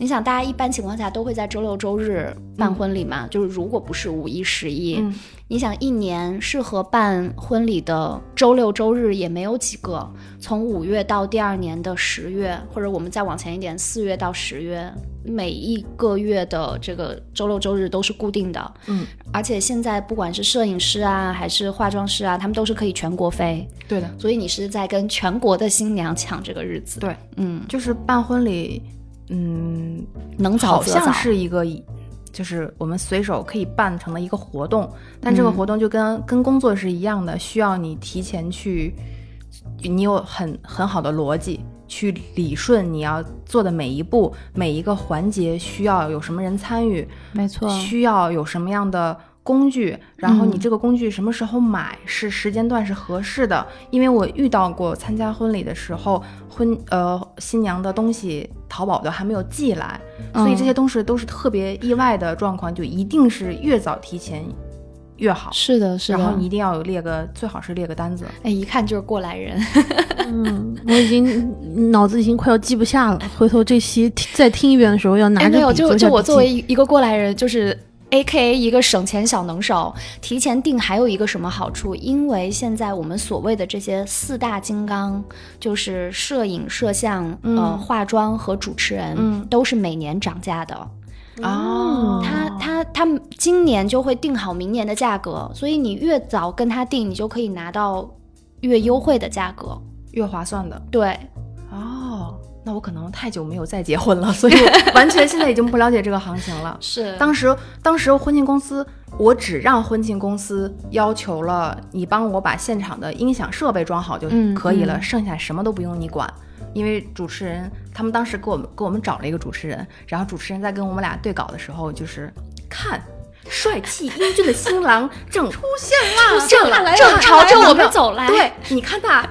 B: 你想，大家一般情况下都会在周六周日办婚礼嘛？就是如果不是五一、十一，
C: 嗯
B: 你想一年适合办婚礼的周六周日也没有几个。从五月到第二年的十月，或者我们再往前一点，四月到十月，每一个月的这个周六周日都是固定的。
C: 嗯，
B: 而且现在不管是摄影师啊，还是化妆师啊，他们都是可以全国飞，
C: 对的，
B: 所以你是在跟全国的新娘抢这个日子。
C: 对，
B: 嗯，
C: 就是办婚礼，嗯，
B: 能早
C: 好像。是一个，就是我们随手可以办成的一个活动，但这个
B: 嗯
C: 活动就跟、跟工作是一样的，需要你提前去，你有很很好的逻辑去理顺你要做的每一步，每一个环节需要有什么人参与，
B: 没错
C: 需要有什么样的工具，然后你
B: 嗯
C: 这个工具什么时候买，是时间段是合适的。因为我遇到过参加婚礼的时候，婚呃新娘的东西淘宝的还没有寄来，所以这些东西都是特别意外的状况，就一定是越早提前越好。
B: 是的，是的。
C: 然后你一定要有列个，最好是列个单子。
B: 哎，一看就是过来人。
A: 嗯，我已经 脑子已经快要记不下了，回头这期再听一遍的时候要拿
B: 哎，
A: 着
B: 没有，就就我作为一个过来人，就是 A K A 一个省钱小能手，提前订还有一个什么好处？因为现在我们所谓的这些四大金刚，就是摄影、摄像、呃
C: 嗯
B: 化妆和主持人，
C: 嗯
B: 都是每年涨价的。
C: 哦
B: 他他他们今年就会定好明年的价格，所以你越早跟他定，你就可以拿到越优惠的价格。
C: 越划算的
B: 对，
C: 哦。那我可能太久没有再结婚了，所以完全现在已经不了解这个行情了。
B: 是
C: 当时，当时婚庆公司，我只让婚庆公司要求了你帮我把现场的音响设备装好就
B: 嗯
C: 可以了，
B: 嗯
C: 剩下什么都不用你管。因为主持人，他们当时给我们给我们找了一个主持人，然后主持人在跟我们俩对稿的时候，就是看帅气英俊的新郎正出现啦，
B: 正
A: 来了
B: 正朝着我们走来。
C: 对，你看他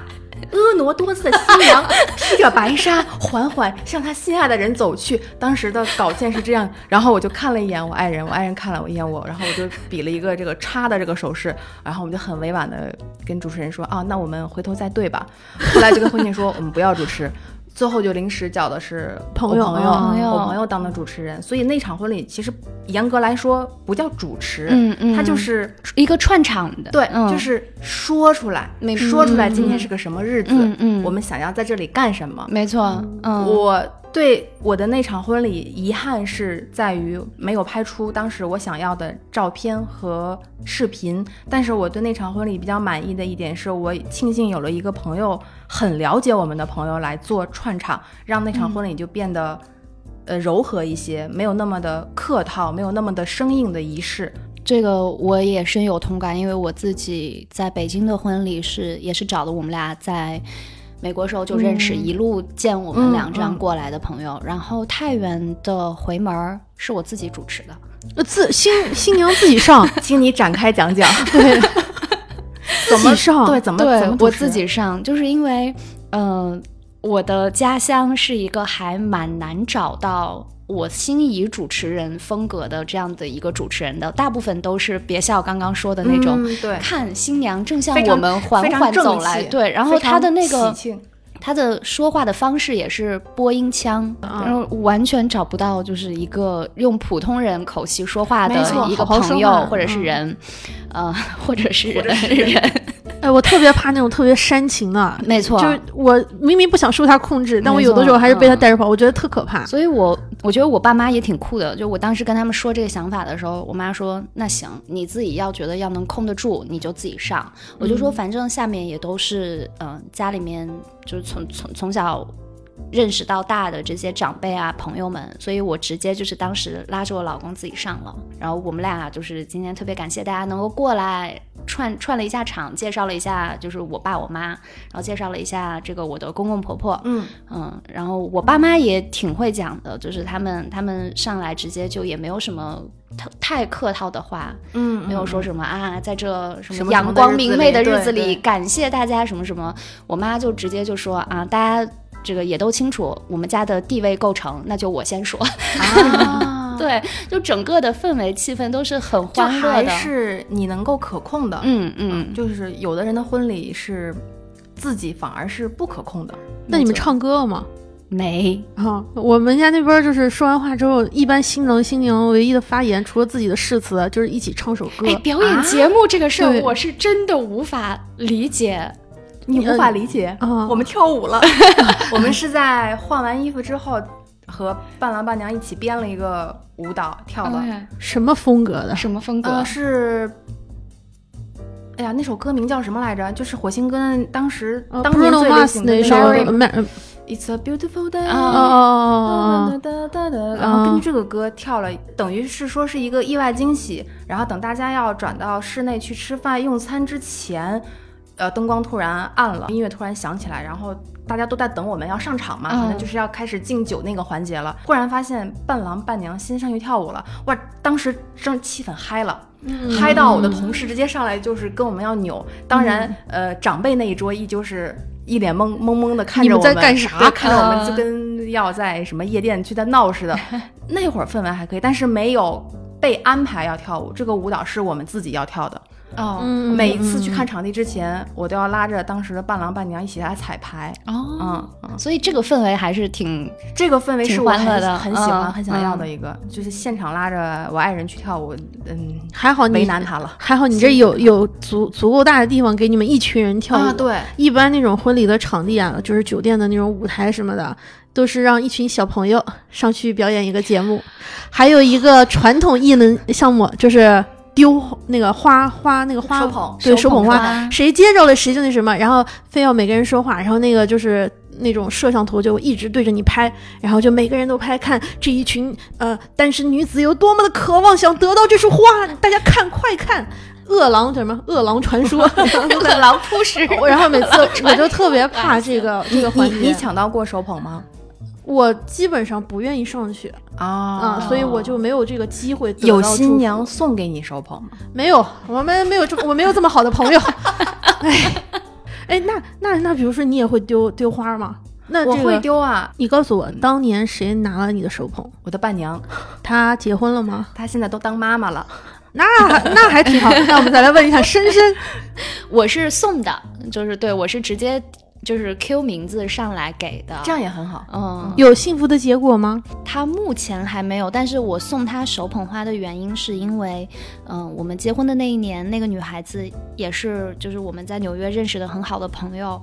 C: 婀娜多姿的新娘 披着白纱，缓缓向她心爱的人走去。当时的稿件是这样，然后我就看了一眼我爱人，我爱人看了我一眼我，然后我就比了一个这个叉的这个手势，然后我们就很委婉的跟主持人说啊，那我们回头再对吧。后来就跟婚庆说我们不要主持。最后就临时叫的是
A: 朋友
C: 朋友，
B: 朋友。
C: 我朋友当的主持人，所以那场婚礼其实严格来说不叫主持，
B: 嗯嗯。
C: 他就是
B: 一个串场的，
C: 对，
B: 嗯、
C: 就是说出来，
B: 明
C: 说出来
B: 嗯。
C: 今天是个什么日子，
B: 嗯嗯。
C: 我们想要在这里干什么。
B: 没错，嗯，
C: 我对我的那场婚礼遗憾是在于没有拍出当时我想要的照片和视频，但是我对那场婚礼比较满意的一点是我庆幸有了一个朋友很了解我们的朋友来做串场，让那场婚礼就变得。呃，柔和一些，没有那么的客套，没有那么的生硬的仪式。
B: 这个我也深有同感，因为我自己在北京的婚礼是也是找的我们俩在美国时候就认识，
C: 嗯
B: 一路见我们俩这样过来的朋友。然后太原的回门儿是我自己主持的，
A: 呃自新新娘自己上，
C: 请你展开讲讲。
A: 对，
C: 怎么
A: 上
C: 对，怎么
B: 对
C: 怎么
B: 我自己上，就是因为嗯、呃我的家乡是一个还蛮难找到。我心仪主持人风格的这样的一个主持人的，大部分都是别笑刚刚说的那种，
C: 嗯对。
B: 看新娘正向我们缓缓走来，对，然后他的那个他的说话的方式也是播音腔，
A: 啊。
B: 然后完全找不到就是一个用普通人口气说话的一个朋友或者是
A: 嗯。
B: 人，呃，或者是人
C: 是人
B: 人，
A: 哎，我特别怕那种特别煽情的，
B: 没错，
A: 就是我明明不想受他控制，但我有的时候还是被他
B: 嗯
A: 带着跑，我觉得特可怕。
B: 所以我我觉得我爸妈也挺酷的。就我当时跟他们说这个想法的时候，我妈说：“那行，你自己要觉得要能控得住，你就自己上。”我就说，反正下面也都是嗯、呃家里面就是从从从小。认识到大的这些长辈啊朋友们，所以我直接就是当时拉着我老公自己上了，然后我们俩就是今天特别感谢大家能够过来串串了一下场，介绍了一下就是我爸我妈，然后介绍了一下这个我的公公婆婆，
C: 嗯，
B: 嗯，然后我爸妈也挺会讲的，就是他们他们上来直接就也没有什么太太客套的话，
C: 嗯，
B: 没有说
C: 嗯
B: 什么啊，在这什
C: 什么
B: 么阳光明媚的
C: 日子里
B: 感谢大家什么什么。我妈就直接就说啊，大家这个也都清楚，我们家的地位构成，那就我先说。
C: 啊，
B: 对，就整个的氛围气氛都是很欢乐的。
C: 是你能够可控的，
B: 嗯嗯，
C: 就是有的人的婚礼是自己反而是不可控的。
A: 那你们唱歌了吗？
B: 没，
A: 啊，我们家那边就是说完话之后，一般新郎新娘唯一的发言，除了自己的誓词，就是一起唱首歌。
B: 哎，表演节目这个事儿，
A: 对
B: 我是真的无法理解。
C: 你无法理解，
A: 啊
C: 我们跳舞了。我们是在换完衣服之后，和伴郎伴娘一起编了一个舞蹈跳的。
A: 什么风格的？
B: 什么风格？
C: 呃，是。哎呀，那首歌名叫什么来着？就是火星哥当时、
A: 呃
C: 当年最流行的
A: 那首
C: It's a beautiful day。
B: 啊
A: 哦哦哦
C: 哒哒哒哒，然后根据这个歌跳了，等于是说是一个意外惊喜。然后等大家要转到室内去吃饭用餐之前，呃，灯光突然暗了，音乐突然响起来，然后大家都在等我们要上场嘛，
B: 嗯
C: 可能就是要开始敬酒那个环节了。忽然发现伴郎伴娘先上去跳舞了，哇！当时真气氛嗨了。
A: 嗯
C: 嗨到我的同事直接上来就是跟我们要扭，当然，
A: 嗯
C: 呃，长辈那一桌依旧是一脸懵懵懵的看着我们，
A: 在干啥
C: 对看着我们
B: 啊
C: 就跟要在什么夜店去在闹 似的。那会儿氛围还可以，但是没有被安排要跳舞，这个舞蹈是我们自己要跳的。
B: 哦
A: 嗯
C: 每一次去看场地之前，我都要拉着当时的伴郎伴娘一起来彩排。
B: 哦，
C: 嗯嗯，
B: 所以这个氛围还是挺
C: 这个氛围是我很
B: 挺欢乐的
C: 很喜欢、
B: 嗯
C: 很想要的
B: 嗯
C: 一个，就是现场拉着我爱人去跳舞，嗯，
A: 还好你
C: 为难他了。
A: 还好你这有有足足够大的地方给你们一群人跳舞。
C: 啊，对，
A: 一般那种婚礼的场地啊，就是酒店的那种舞台什么的，都是让一群小朋友上去表演一个节目。还有一个传统艺能项目，就是丢那个花花那个花
C: 手捧
A: 对，
C: 手捧
A: 花，谁接着了谁就那什么，然后非要每个人说话，然后那个就是。那种摄像头就一直对着你拍，然后就每个人都拍，看这一群呃单身女子有多么的渴望想得到这束花，大家看快看，饿狼什么饿狼传说，
B: 饿狼扑食。
A: 然后每次 我就特别怕这个这个环节，
C: 你你抢到过手捧吗？
A: 我基本上不愿意上去
C: 啊
A: 啊、所以我就没有这个机会
C: 有新娘送给你手捧吗？
A: 没有，我们没有这我没有这么好的朋友，哎哎，那那那比如说你也会丢丢花吗？那
C: 我会，丢啊！
A: 你告诉我，当年谁拿了你的手捧？
C: 我的伴娘，
A: 她结婚了吗？
C: 她现在都当妈妈了。
A: 那那还挺好。那我们再来问一下深深，
B: 我是送的，就是对我是直接就是 Q 名字上来给的。
C: 这样也很好。
B: 嗯，
A: 有幸福的结果吗？
B: 他目前还没有，但是我送他手捧花的原因是因为，嗯、我们结婚的那一年，那个女孩子也是就是我们在纽约认识的很好的朋友，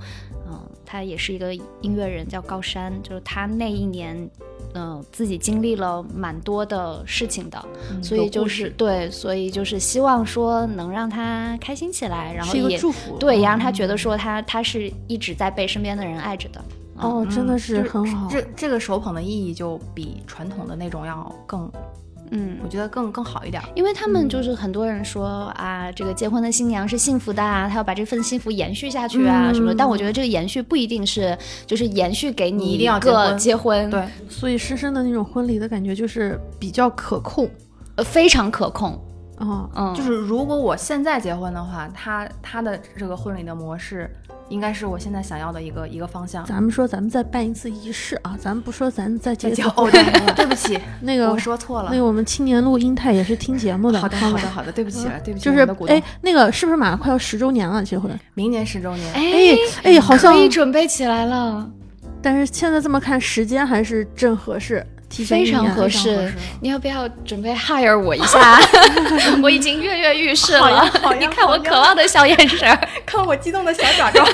B: 嗯、她也是一个音乐人，叫高山，就是她那一年。嗯、自己经历了蛮多的事情的，所以就是对，所以就是希望说能让他开心起来，然后也
A: 祝福。
B: 对，也让他觉得说他他是一直在被身边的人爱着的。
A: 哦，真的是很好。
C: 这这个手捧的意义就比传统的那种要更，
B: 嗯，
C: 我觉得更更好一点。
B: 因为他们就是很多人说、啊，这个结婚的新娘是幸福的啊，她要把这份幸福延续下去啊、
C: 嗯
B: 什么的。但我觉得这个延续不一定是就是延续给
C: 你一定要
B: 个
C: 结婚
B: 结婚，
C: 对，
A: 所以深深的那种婚礼的感觉就是比较可控。
B: 呃，非常可控。
A: 哦，
B: 嗯，
C: 就是如果我现在结婚的话，他他的这个婚礼的模式，应该是我现在想要的一个一个方向。
A: 咱们说咱们再办一次仪式啊，咱们不说咱再结
C: 交哦，对，对不起，
A: 那个
C: 我说错了
A: 那。个我们青年录音泰也是听节目的，
C: 好的，好的，好的，对不起了，对不起，
A: 就是哎，那个是不是马上快要十周年了结婚？
C: 明年十周年，
B: 哎
A: 哎，好像
B: 可，以准备起来了，
A: 但是现在这么看，时间还是正合适，
B: 非常
A: 一年
C: 非常
B: 合适。你要不要准备 hire 我一下？我已经跃跃欲试了 你看我渴望的小眼神儿。
C: 看我激动的小爪爪，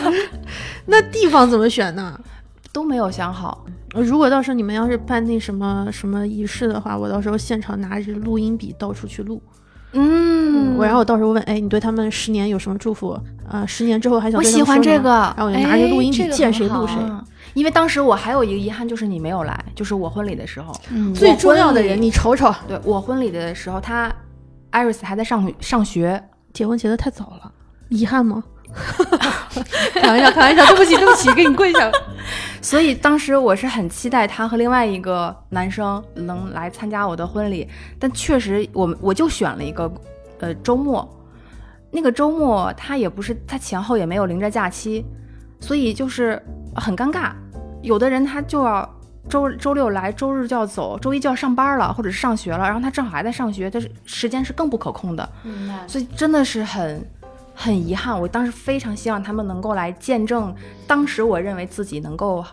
A: 那地方怎么选呢？
C: 都没有想好。
A: 如果到时候你们要是办那什么什么仪式的话，我到时候现场拿着录音笔到处去录。
C: 嗯
A: 我然后我到时候问，哎，你对他们十年有什么祝福？呃，十年之后还想
C: 我喜欢这个
A: 然后我就拿着录音笔见谁录谁。
C: 嗯因为当时我还有一个遗憾，就是你没有来，就是我婚礼的时候。
B: 嗯
A: 最重要的人，你瞅瞅，
C: 对我婚礼的时候，他艾瑞斯还在上上学，
A: 结婚结得太早了，遗憾吗？开玩笑，开玩笑，对不起，对不起，给你跪下了。
C: 所以当时我是很期待他和另外一个男生能来参加我的婚礼，但确实我们我就选了一个呃周末，那个周末他也不是他前后也没有临着假期，所以就是很尴尬。有的人他就要周周六来，周日就要走，周一就要上班了，或者是上学了，然后他正好还在上学，他是时间是更不可控的，
B: 明白。
C: 所以真的是很很遗憾，我当时非常希望他们能够来见证当时我认为自己能够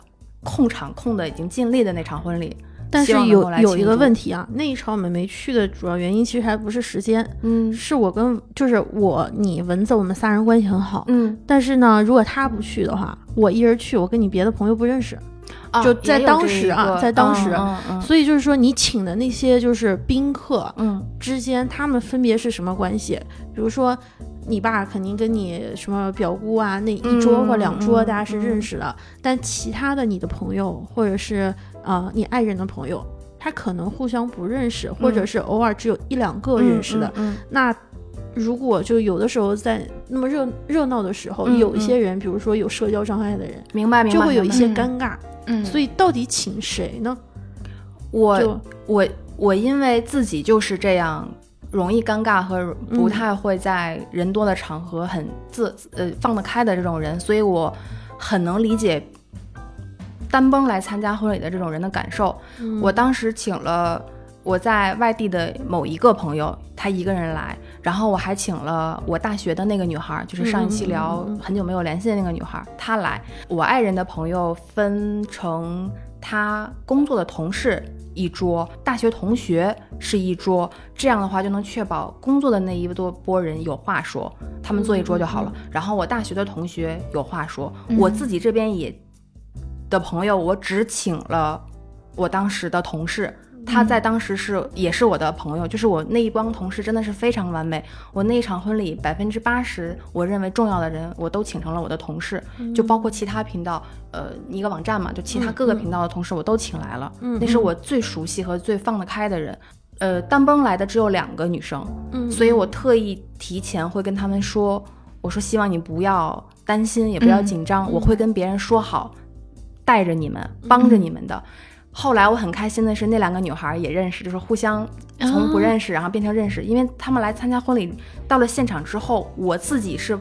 C: 控场控的已经尽力的那场婚礼。
A: 但是有有一个问题啊，那一场我们没去的主要原因其实还不是时间，
C: 嗯
A: 是我跟就是我你蚊子我们仨人关系很好，
C: 嗯，
A: 但是呢，如果他不去的话，我一人去，我跟你别的朋友不认识，
C: 啊
A: 就在当时啊在当时
C: 嗯嗯
A: 所以就是说你请的那些就是宾客
C: 嗯
A: 之间，他们分别是什么关系？比如说。你爸肯定跟你什么表姑啊，那一桌或两桌
C: 嗯
A: 大家是认识的，但其他的你的朋友或者是呃你爱人的朋友，他可能互相不认识，或者是偶尔只有一两个认识的。
C: 嗯
A: 那如果就有的时候在那么热热闹的时候，
C: 嗯
A: 有一些人，比如说有社交障碍的人，
C: 明白明白，
A: 就会有一些
B: 嗯
A: 尴尬。
B: 嗯，
A: 所以到底请谁呢？
C: 我
A: 就
C: 我我因为自己就是这样。容易尴尬和不
A: 嗯
C: 太会在人多的场合很自呃放得开的这种人，所以我很能理解单崩来参加婚礼的这种人的感受。
A: 嗯
C: 我当时请了我在外地的某一个朋友，他一个人来，然后我还请了我大学的那个女孩，就是上一期聊很久没有联系的那个女孩，她来。我爱人的朋友分成他工作的同事一桌，大学同学是一桌，这样的话就能确保工作的那一多波人有话说，他们坐一桌就好了。然后我大学的同学有话说，我自己这边也的朋友，我只请了我当时的同事。他在当时是也是我的朋友，就是我那一帮同事真的是非常完美。我那一场婚礼百分之八十我认为重要的人，我都请成了我的同事，就包括其他频道，呃，一个网站嘛，就其他各个频道的同事我都请来了。
A: 嗯
C: 那是我最熟悉和最放得开的人。呃，单崩来的只有两个女生，
A: 嗯
C: 所以我特意提前会跟他们说，我说希望你不要担心，也不要紧张，我会跟别人说好，带着你们，帮着你们的。后来我很开心的是，那两个女孩也认识，就是互相从不认识，然后变成认识，因为他们来参加婚礼，到了现场之后，我自己是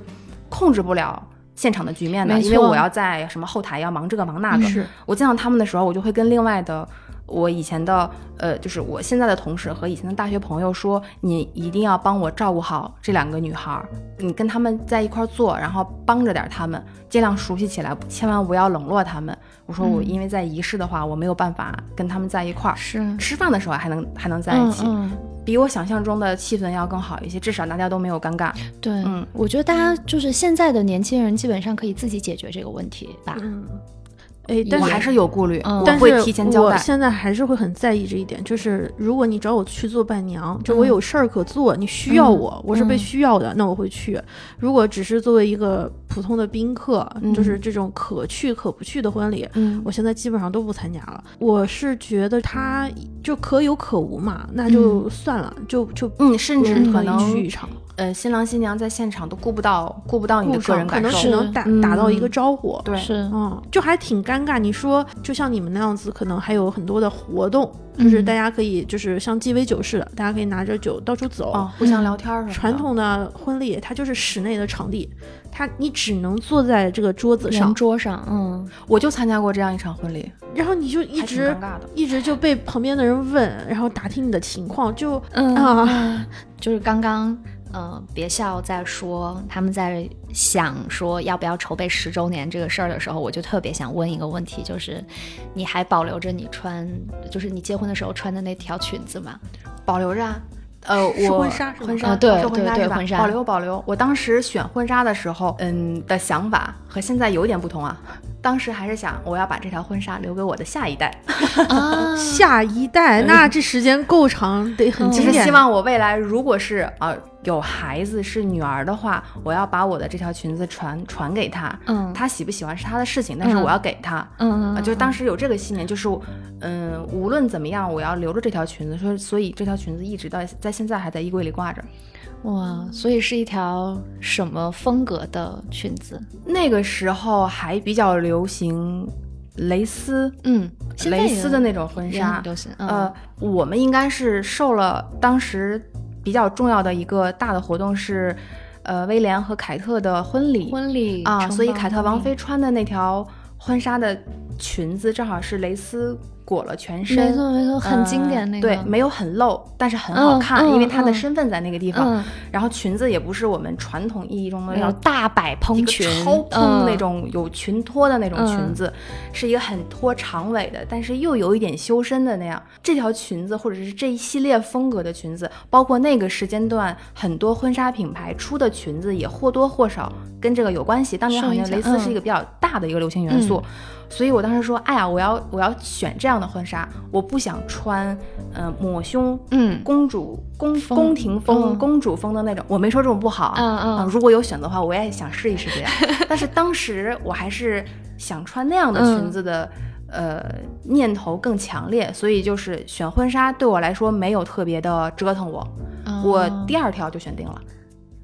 C: 控制不了现场的局面的，因为我要在什么后台要忙这个忙那个。
A: 是
C: 我见到他们的时候，我就会跟另外的我以前的呃，就是我现在的同事和以前的大学朋友说，你一定要帮我照顾好这两个女孩儿，你跟他们在一块儿坐，然后帮着点儿他们，尽量熟悉起来，千万不要冷落他们。我说我
B: 嗯
C: 因为在仪式的话，我没有办法跟他们在一块儿。
B: 是
C: 吃饭的时候还能还能在一起，
B: 嗯
C: 比我想象中的气氛要更好一些，至少大家都没有尴尬。
B: 嗯对，
C: 嗯
B: 我觉得大家就是现在的年轻人基本上可以自己解决这个问题吧。
A: 嗯，哎，但是
C: 我还是有顾虑，
B: 嗯
C: 我会
A: 但是
C: 提前交代。
A: 我现在还是会很在意这一点，就是如果你找我去做伴娘，就我
B: 嗯
A: 有事儿可做，你需要我，我是被
B: 嗯
A: 需要的，那我会去。如果只是作为一个普通的宾客，
C: 嗯
A: 就是这种可去可不去的婚礼，
C: 嗯
A: 我现在基本上都不参加了。我是觉得他就可有可无嘛，那就算了，就就
C: 嗯，甚至
A: 可以
C: 可能
A: 去一场，
C: 呃，新郎新娘在现场都顾不到顾不到你的个人感受，可能
A: 只能打
C: 嗯
A: 打到一个招呼。
C: 对，
B: 是，
A: 嗯，就还挺尴尬。你说，就像你们那样子，可能还有很多的活动，就是
B: 嗯
A: 大家可以，就是像鸡尾酒似的，大家可以拿着酒到处走。
C: 哦，互相聊天儿什么的。
A: 传统的婚礼，它就是室内的场地，它你只能坐在这个桌子
B: 圆
A: 上，
B: 桌上，嗯，
C: 我就参加过这样一场婚礼，
A: 然后你就一直。一直就被旁边的人问，然后打听你的情况，就
B: 嗯
A: 啊，
B: 就是刚刚，呃，别笑在说他们在想说要不要筹备十周年这个事儿的时候，我就特别想问一个问题，就是你还保留着你穿，就是你结婚的时候穿的那条裙子吗？
C: 保留着啊。呃，我
A: 是婚纱是吗
C: 婚纱
B: 啊对
C: 婚纱是吧
B: 对对婚纱
C: 保留保留。我当时选婚纱的时候，嗯的想法和现在有点不同啊。当时还是想我要把这条婚纱留给我的下一代，
B: 啊，
A: 下一代，那这时间够长，得很
B: 嗯
A: 经典。
C: 就是希望我未来如果是啊、呃有孩子是女儿的话，我要把我的这条裙子传传给她。
B: 嗯
C: 她喜不喜欢是她的事情，但是
B: 嗯
C: 我要给她。
B: 嗯
C: 啊，就是当时有这个信念，就是，嗯，无论怎么样，我要留着这条裙子，所以所以这条裙子一直到在现在还在衣柜里挂着。
B: 哇，所以是一条什么风格的裙子？
C: 那个时候还比较流行蕾丝，
B: 嗯，
C: 蕾丝的那种婚纱。
B: 流行，嗯、
C: 呃，我们应该是受了当时比较重要的一个大的活动是，呃，威廉和凯特的婚礼
B: 婚礼
C: 啊，所以凯特王妃穿的那条婚纱的裙子正好是蕾丝裹了全身没，
B: 错没错，很经典那个，
C: 呃对，没有很露，但是很好看，因为她的
B: 嗯
C: 身份在那个地方。
B: 嗯，
C: 然后裙子也不是我们传统意义中的
B: 那种大摆蓬裙，
C: 超蓬
B: 嗯
C: 那种有裙托的那种裙子，是一个很拖长尾的，但是又有一点修身的那样。这条裙子或者是这一系列风格的裙子，包括那个时间段很多婚纱品牌出的裙子，也或多或少跟这个有关系。当年好像蕾丝是一个比较大的一个流行元素。
B: 嗯
C: 所以我当时说，哎呀，我要我要选这样的婚纱，我不想穿，呃，抹胸，
B: 嗯
C: 公主宫宫廷风、
B: 嗯
C: 公主风的那种。我没说这种不好啊，
B: 嗯
C: 啊，
B: 嗯
C: 如果有选择的话，我也想试一试这样。但是当时我还是想穿那样的裙子的，呃，念头更强烈，所以就是选婚纱对我来说没有特别的折腾我。我
B: 哦
C: 第二条就选定了，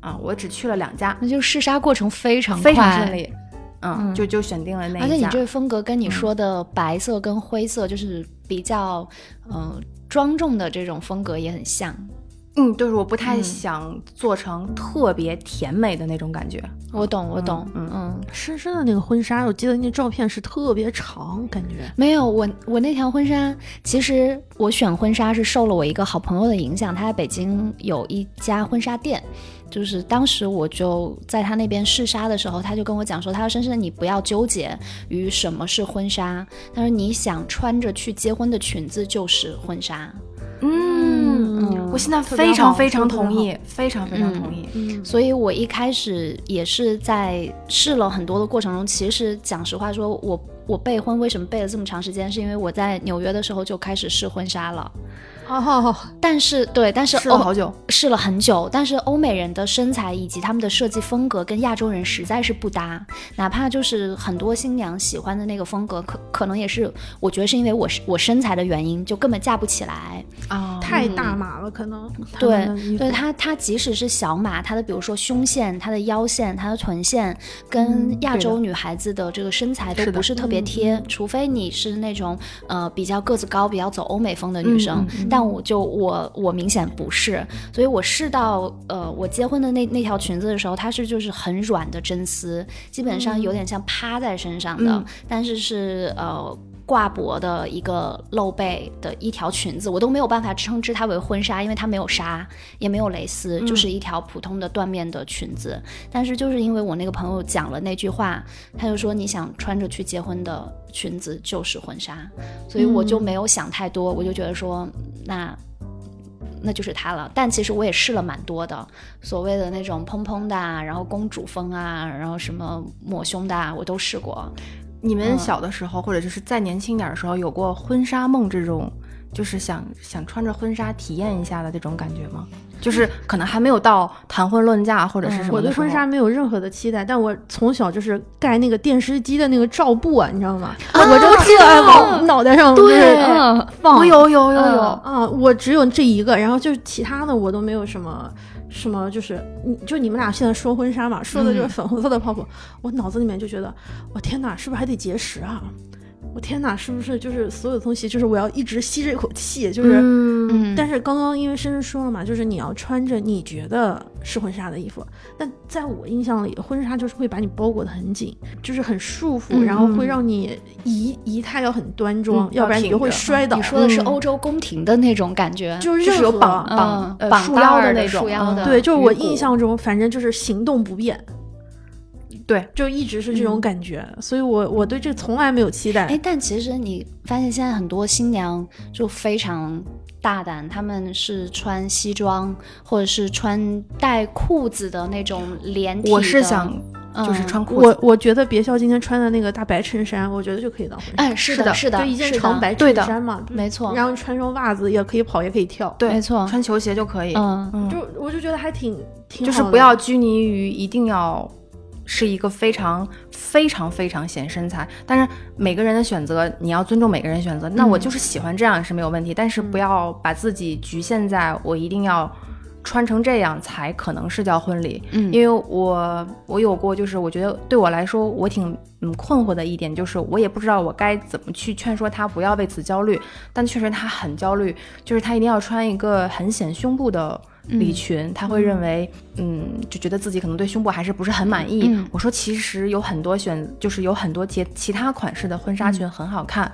C: 啊，我只去了两家，
B: 那就试纱过程非常
C: 非常顺利，嗯，
B: 嗯
C: 就就选定了那一家。
B: 而且你这个风格跟你说的白色跟灰色，就是比较呃庄重的这种风格也很像。
C: 嗯，就是我不太
B: 嗯
C: 想做成特别甜美的那种感觉。
B: 我懂，我懂，
C: 嗯
B: 嗯
A: 深深的那个婚纱，我记得那照片是特别长，感觉。
B: 没有我我那条婚纱，其实我选婚纱是受了我一个好朋友的影响，他在北京有一家婚纱店。就是当时我就在他那边试纱的时候，他就跟我讲说，他说深深你不要纠结于什么是婚纱，他说你想穿着去结婚的裙子就是婚纱。
C: 嗯，我现在非常非常同意，非常非常
B: 嗯
C: 同意。
A: 嗯，
B: 所以我一开始也是在试了很多的过程中，其实讲实话说，我我备婚为什么备了这么长时间，是因为我在纽约的时候就开始试婚纱了。
A: 哦，
B: 但是对，但是欧
C: 试了好久，
B: 试了很久，但是欧美人的身材以及他们的设计风格跟亚洲人实在是不搭，哪怕就是很多新娘喜欢的那个风格，可可能也是我觉得是因为我是我身材的原因，就根本架不起来。
C: 啊，
A: 太大码了，可能。
B: 对对，它它即使是小码，它的比如说胸线、它的腰线、它的臀线，跟亚洲女孩子的这个身材都不是特别
A: 嗯
B: 贴，除非你是那种呃比较个子高、比较走欧美风的女生。
C: 嗯嗯
B: 但我就我我明显不是，所以我试到呃我结婚的那那条裙子的时候，它是就是很软的真丝，基本上有点像趴在身上的，
C: 嗯。
B: 但是是呃。挂脖的一个露背的一条裙子，我都没有办法称之它为婚纱，因为它没有纱，也没有蕾丝，
C: 嗯
B: 就是一条普通的缎面的裙子。但是就是因为我那个朋友讲了那句话，他就说你想穿着去结婚的裙子就是婚纱，所以我就没有想太多，我就觉得说那。那就是它了，但其实我也试了蛮多的，所谓的那种蓬蓬的啊，然后公主风啊，然后什么抹胸的啊，我都试过。
C: 你们
B: 嗯
C: 小的时候，或者就是再年轻点儿的时候，有过婚纱梦这种，就是想想穿着婚纱体验一下的这种感觉吗？就是可能还没有到谈婚论嫁或者是什么
A: 我对婚纱没有任何的期待，但我从小就是盖那个电视机的那个罩布啊，你知道吗？我就特爱往脑袋上就是
B: 嗯
A: 放。
C: 我有有有有，
A: 啊，我只有这一个，然后就是其他的我都没有什么什么，就是你就你们俩现在说婚纱嘛，说的就是粉红色的泡泡，我脑子里面就觉得，我天哪，是不是还得节食啊？我天哪，是不是就是所有东西，就是我要一直吸这口气，就是。
C: 嗯
B: 嗯，
A: 但是刚刚因为深深说了嘛，就是你要穿着你觉得是婚纱的衣服，但在我印象里，婚纱就是会把你包裹得很紧，就是很束缚，
B: 嗯
A: 然后会让你仪仪态要很端庄，
C: 嗯
A: 要不然你就会摔倒。
B: 你说的是
A: 嗯
B: 欧洲宫廷的那种感觉，
A: 就是
C: 就是有
A: 任何
C: 绑绑呃
B: 绑
C: 束腰
B: 带的
C: 那种，
B: 束腰的
C: 嗯
A: 对，就是我印象中，反正就是行动不便，
C: 对，
A: 就一直是这种
B: 嗯
A: 感觉，所以我我对这从来没有期待。
B: 哎，但其实你发现现在很多新娘就非常大胆，她们是穿西装，或者是穿带裤子的那种连体的。
C: 我是想就是
B: 嗯
C: 穿裤子，
A: 我我觉得别笑今天穿的那个大白衬衫，我觉得就可以当婚纱，
B: 哎，是
C: 是的
B: 是的，
A: 就一件长白衬衫嘛，
B: 没错，
A: 然后穿双袜子也可以跑，也可以跳，
C: 对
B: 没错
C: 穿球鞋就可以，
B: 嗯，
C: 嗯，
A: 就我就觉得还挺挺
C: 就是不要拘泥于一定要是一个非常非常非常显身材，但是每个人的选择你要尊重每个人选择。那我就是喜欢这样是没有问题，但是不要把自己局限在我一定要穿成这样才可能是叫婚礼。
B: 嗯
C: 因为我我有过，就是我觉得对我来说，我挺嗯困惑的一点就是，我也不知道我该怎么去劝说他不要为此焦虑，但确实他很焦虑，就是他一定要穿一个很显胸部的礼裙，他会认为嗯就觉得自己可能对胸部还是不是很满意。
B: 嗯
C: 我说其实有很多选，就是有很多其其他款式的婚纱裙很好看。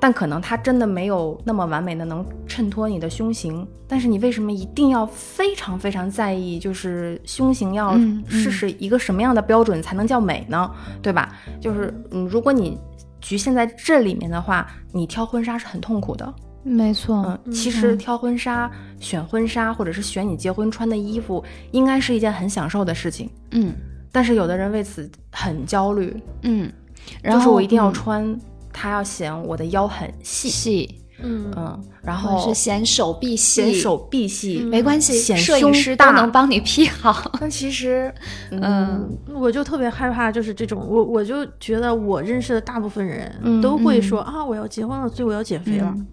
C: 但可能它真的没有那么完美的能衬托你的胸型。但是你为什么一定要非常非常在意，就是胸型要
B: 嗯嗯
C: 是是一个什么样的标准才能叫美呢？对吧？就是嗯，如果你局限在这里面的话，你挑婚纱是很痛苦的。
B: 没错，
C: 嗯，其实挑婚纱、选婚纱，或者是选你结婚穿的衣服，应该是一件很享受的事情。
B: 嗯
C: 但是有的人为此很焦虑，
B: 嗯，然后
C: 就是我一定要
B: 嗯
C: 穿，它要显我的腰很细，
B: 细，
A: 嗯
C: 嗯，然后
B: 是显手臂细，
C: 显手臂细，
B: 没关系，
C: 显
B: 摄影师都
C: 大
B: 能帮你 P 好。
C: 但其实，
B: 嗯
C: 嗯，
A: 我就特别害怕，就是这种，我我就觉得我认识的大部分人
C: 嗯
A: 都会说、啊，我要结婚了，所以我要减肥了，
B: 嗯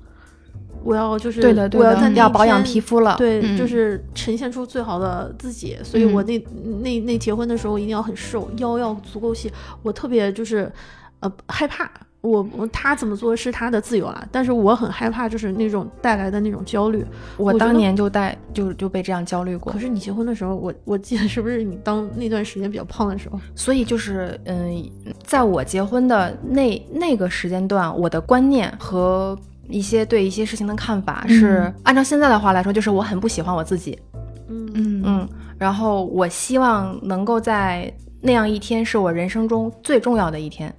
A: 我要就是
C: 对的，对的，
A: 我要在
C: 要保养皮肤了，
A: 对，
B: 嗯
A: 就是呈现出最好的自己。所以我那、那那结婚的时候，一定要很瘦，腰要足够细。我特别就是呃害怕，我我他怎么做是他的自由了，但是我很害怕，就是那种带来的那种焦虑。
C: 我当年就带就就被这样焦虑过
A: 可，是你结婚的时候，我我记得是不是你当那段时间比较胖的时候？
C: 所以就是嗯，在我结婚的那那个时间段，我的观念和一些对一些事情的看法是，按照现在的话来说，就是我很不喜欢我自己，
A: 嗯。
B: 嗯。
C: 嗯，然后我希望能够在那样一天是我人生中最重要的一天，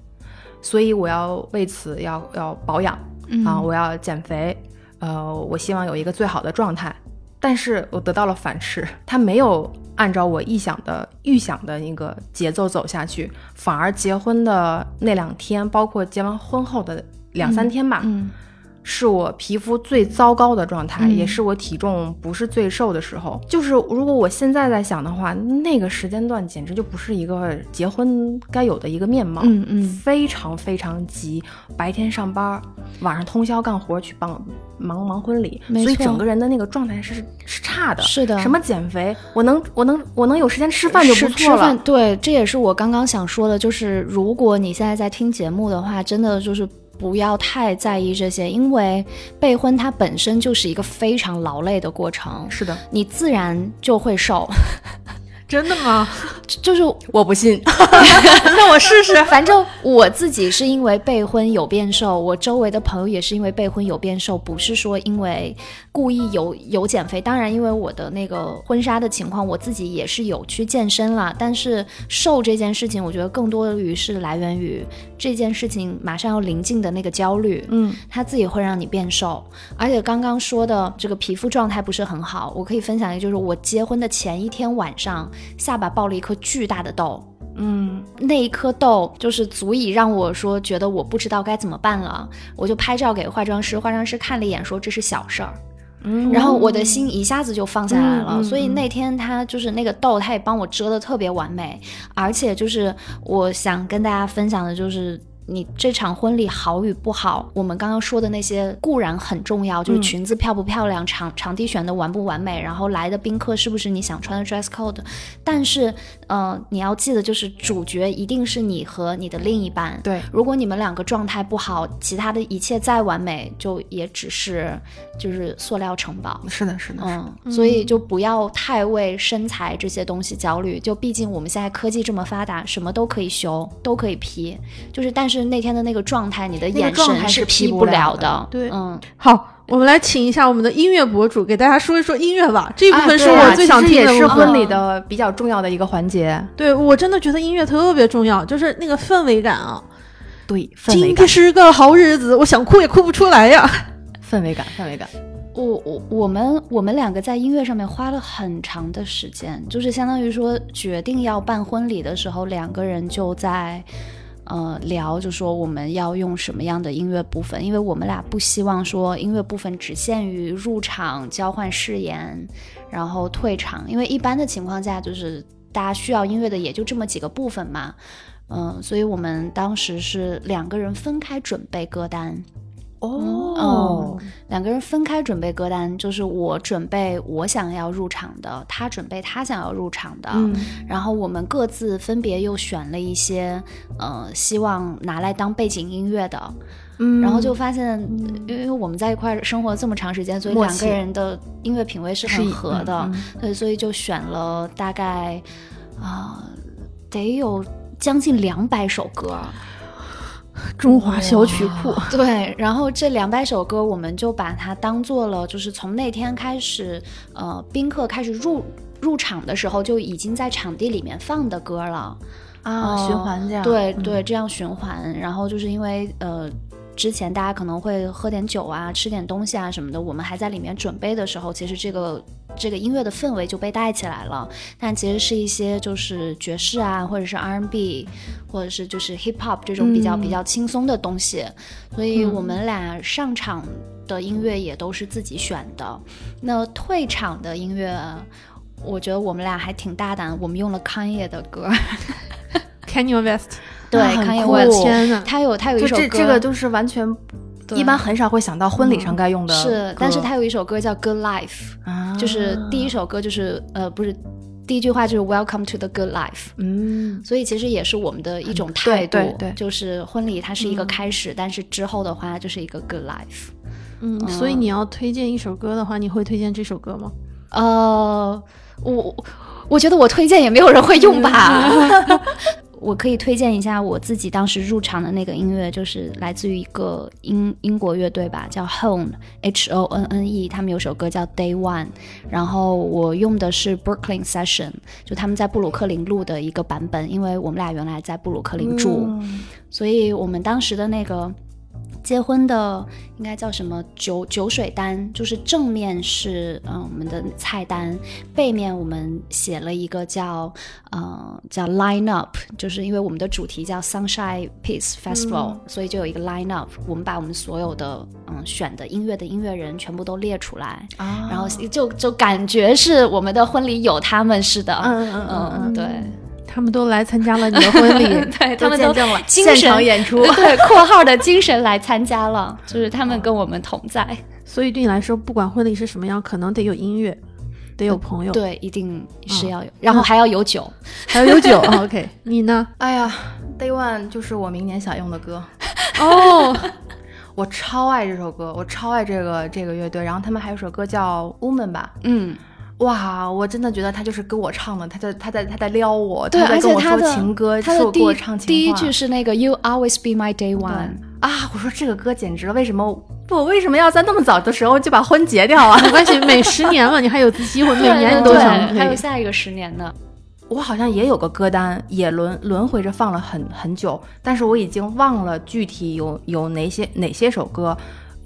C: 所以我要为此要要保养
B: 嗯。
C: 啊，我要减肥，呃，我希望有一个最好的状态，但是我得到了反噬，他没有按照我臆想的预想的那个节奏走下去，反而结婚的那两天，包括结完婚后的两三天吧，
B: 嗯
C: 是我皮肤最糟糕的状态，
B: 嗯
C: 也是我体重不是最瘦的时候。就是如果我现在在想的话，那个时间段简直就不是一个结婚该有的一个面貌。
B: 嗯嗯
C: 非常非常急，白天上班，晚上通宵干活去帮忙忙婚礼，所以整个人的那个状态是是差的。
B: 是的
C: 什么减肥，我能我能我能有时间吃饭就不错了。
B: 对，这也是我刚刚想说的，就是如果你现在在听节目的话，真的就是。不要太在意这些，因为备婚它本身就是一个非常劳累的过程，
C: 是的，
B: 你自然就会瘦。
A: 真的吗？
B: 就是
C: 我不信。
A: 那我试试。
B: 反正我自己是因为备婚有变瘦，我周围的朋友也是因为备婚有变瘦，不是说因为故意有有减肥。当然，因为我的那个婚纱的情况，我自己也是有去健身了。但是瘦这件事情，我觉得更多于是来源于这件事情马上要临近的那个焦虑。
C: 嗯，
B: 它自己会让你变瘦，而且刚刚说的这个皮肤状态不是很好，我可以分享一个，就是我结婚的前一天晚上，下巴爆了一颗巨大的痘，
C: 嗯，
B: 那一颗痘就是足以让我说觉得我不知道该怎么办了，我就拍照给化妆师，化妆师看了一眼说这是小事儿，
C: 嗯
B: 然后我的心一下子就放下来了。所以那天他就是那个痘，他也帮我遮的特别完美，而且就是我想跟大家分享的就是。你这场婚礼好与不好，我们刚刚说的那些固然很重要，就是
C: 嗯
B: 裙子漂不漂亮，场场地选的完不完美，然后来的宾客是不是你想穿的 dress code，但是，呃，你要记得，就是主角一定是你和你的另一半。
C: 对，
B: 如果你们两个状态不好，其他的一切再完美，就也只是就是塑料城堡。
C: 是的，是的。
B: 嗯，所以就不要太为身材这些东西焦虑。就毕竟我们现在科技这么发达，什么都可以修，都可以 P。就是，但是那天的那个状态，你的眼神
C: 状态是
B: P 不
C: 不了
B: 的。
C: 的
A: 对
B: 嗯，
A: 好，我们来请一下我们的音乐博主，给大家说一说音乐吧。这一部分是我最想
C: 其实也是
A: 听的部分。
C: 婚礼的比较重要的一个环节。
A: 对我真的觉得音乐特别重要，就是那个氛围感啊。
C: 对，氛围
A: 今天，是个好日子，我想哭也哭不出来呀。
C: 氛围感，氛围感。
B: 我我我们我们两个在音乐上面花了很长的时间，就是相当于说决定要办婚礼的时候，两个人就在呃聊，就说我们要用什么样的音乐部分，因为我们俩不希望说音乐部分只限于入场、交换誓言，然后退场，因为一般的情况下就是大家需要音乐的也就这么几个部分嘛。嗯，所以我们当时是两个人分开准备歌单，
C: 哦，
B: 两个人分开准备歌单，就是我准备我想要入场的，他准备他想要入场的，
C: 嗯。
B: 然后我们各自分别又选了一些，呃，希望拿来当背景音乐的，
C: 嗯。
B: 然后就发现，因为我们在一块儿生活这么长时间，所以两个人的音乐品味是很合的，
C: 嗯
B: 对，所以就选了大概啊、得有将近两百首歌。
A: 中华小曲库，
B: 对，然后这两百首歌，我们就把它当做了，就是从那天开始，呃，宾客开始入入场的时候，就已经在场地里面放的歌了
C: 啊，循环这样，
B: 对对，这样循环。然后就是因为呃。之前大家可能会喝点酒啊，吃点东西啊什么的。我们还在里面准备的时候，其实这个这个音乐的氛围就被带起来了。但其实是一些就是爵士啊，或者是 R&B，或者是就是 Hip Hop 这种比较比较轻松的东西。所以我们俩上场的音乐也都是自己选的。那退场的音乐，我觉得我们俩还挺大胆，我们用了 Kanye 的歌
A: ，Kanye West。
B: 对，
A: 看
B: 有我
A: 天呐，
B: 他有他有一首歌，
C: 这个就是完全一般很少会想到婚礼上该用的。
B: 是，但是他有一首歌叫《Good Life》，就是第一首歌就是呃不是第一句话就是 Welcome to the Good Life。
C: 嗯，
B: 所以其实也是我们的一种态
C: 度，对对，
B: 就是婚礼它是一个开始，但是之后的话就是一个 Good Life。
A: 嗯，所以你要推荐一首歌的话，你会推荐这首歌吗？
B: 呃，我我觉得我推荐也没有人会用吧。我可以推荐一下我自己当时入场的那个音乐，就是来自于一个英英国乐队吧，叫 Hone H O N N E，他们有首歌叫 Day One，然后我用的是 Brooklyn Session，就他们在布鲁克林录的一个版本，因为我们俩原来在布鲁克林住，所以我们当时的那个。结婚的应该叫什么酒酒水单，就是正面是嗯我们的菜单，背面我们写了一个叫呃叫 line up，就是因为我们的主题叫 Sunshine Peace Festival，所以就有一个 line up，我们把我们所有的嗯选的音乐的音乐人全部都列出来，然后就就感觉是我们的婚礼有他们似的，
C: 嗯嗯。
B: 嗯对。
A: 他们都来参加了你的婚礼，
B: 对他们
C: 见证了
B: 现
C: 场演出，
B: 对（括号的精神来参加了），就是他们跟我们同在。
A: 所以对你来说，不管婚礼是什么样，可能得有音乐，得有朋友，
B: 对，一定是要有，然后还要有酒，
A: 还要有酒。OK，你呢？
C: 哎呀，Day One 就是我明年想用的歌
A: 哦，
C: 我超爱这首歌，我超爱这个这个乐队。然后他们还有首歌叫《Woman》吧，
B: 嗯。
C: 哇，我真的觉得他就是跟我唱的，他在他在他在撩我，
B: 他，
C: 在跟我说
B: 情
C: 歌，
B: 他的第第一句是那个 You always be my day one
C: 啊，我说这个歌简直了，为什么不为什么要在那么早的时候就把婚结掉啊？
A: 没关系，每十年嘛，你还有机会，每年你都想，
B: 还有下一个十年呢。
C: 我好像也有个歌单，也轮轮回着放了很很久，但是我已经忘了具体有有哪些哪些首歌。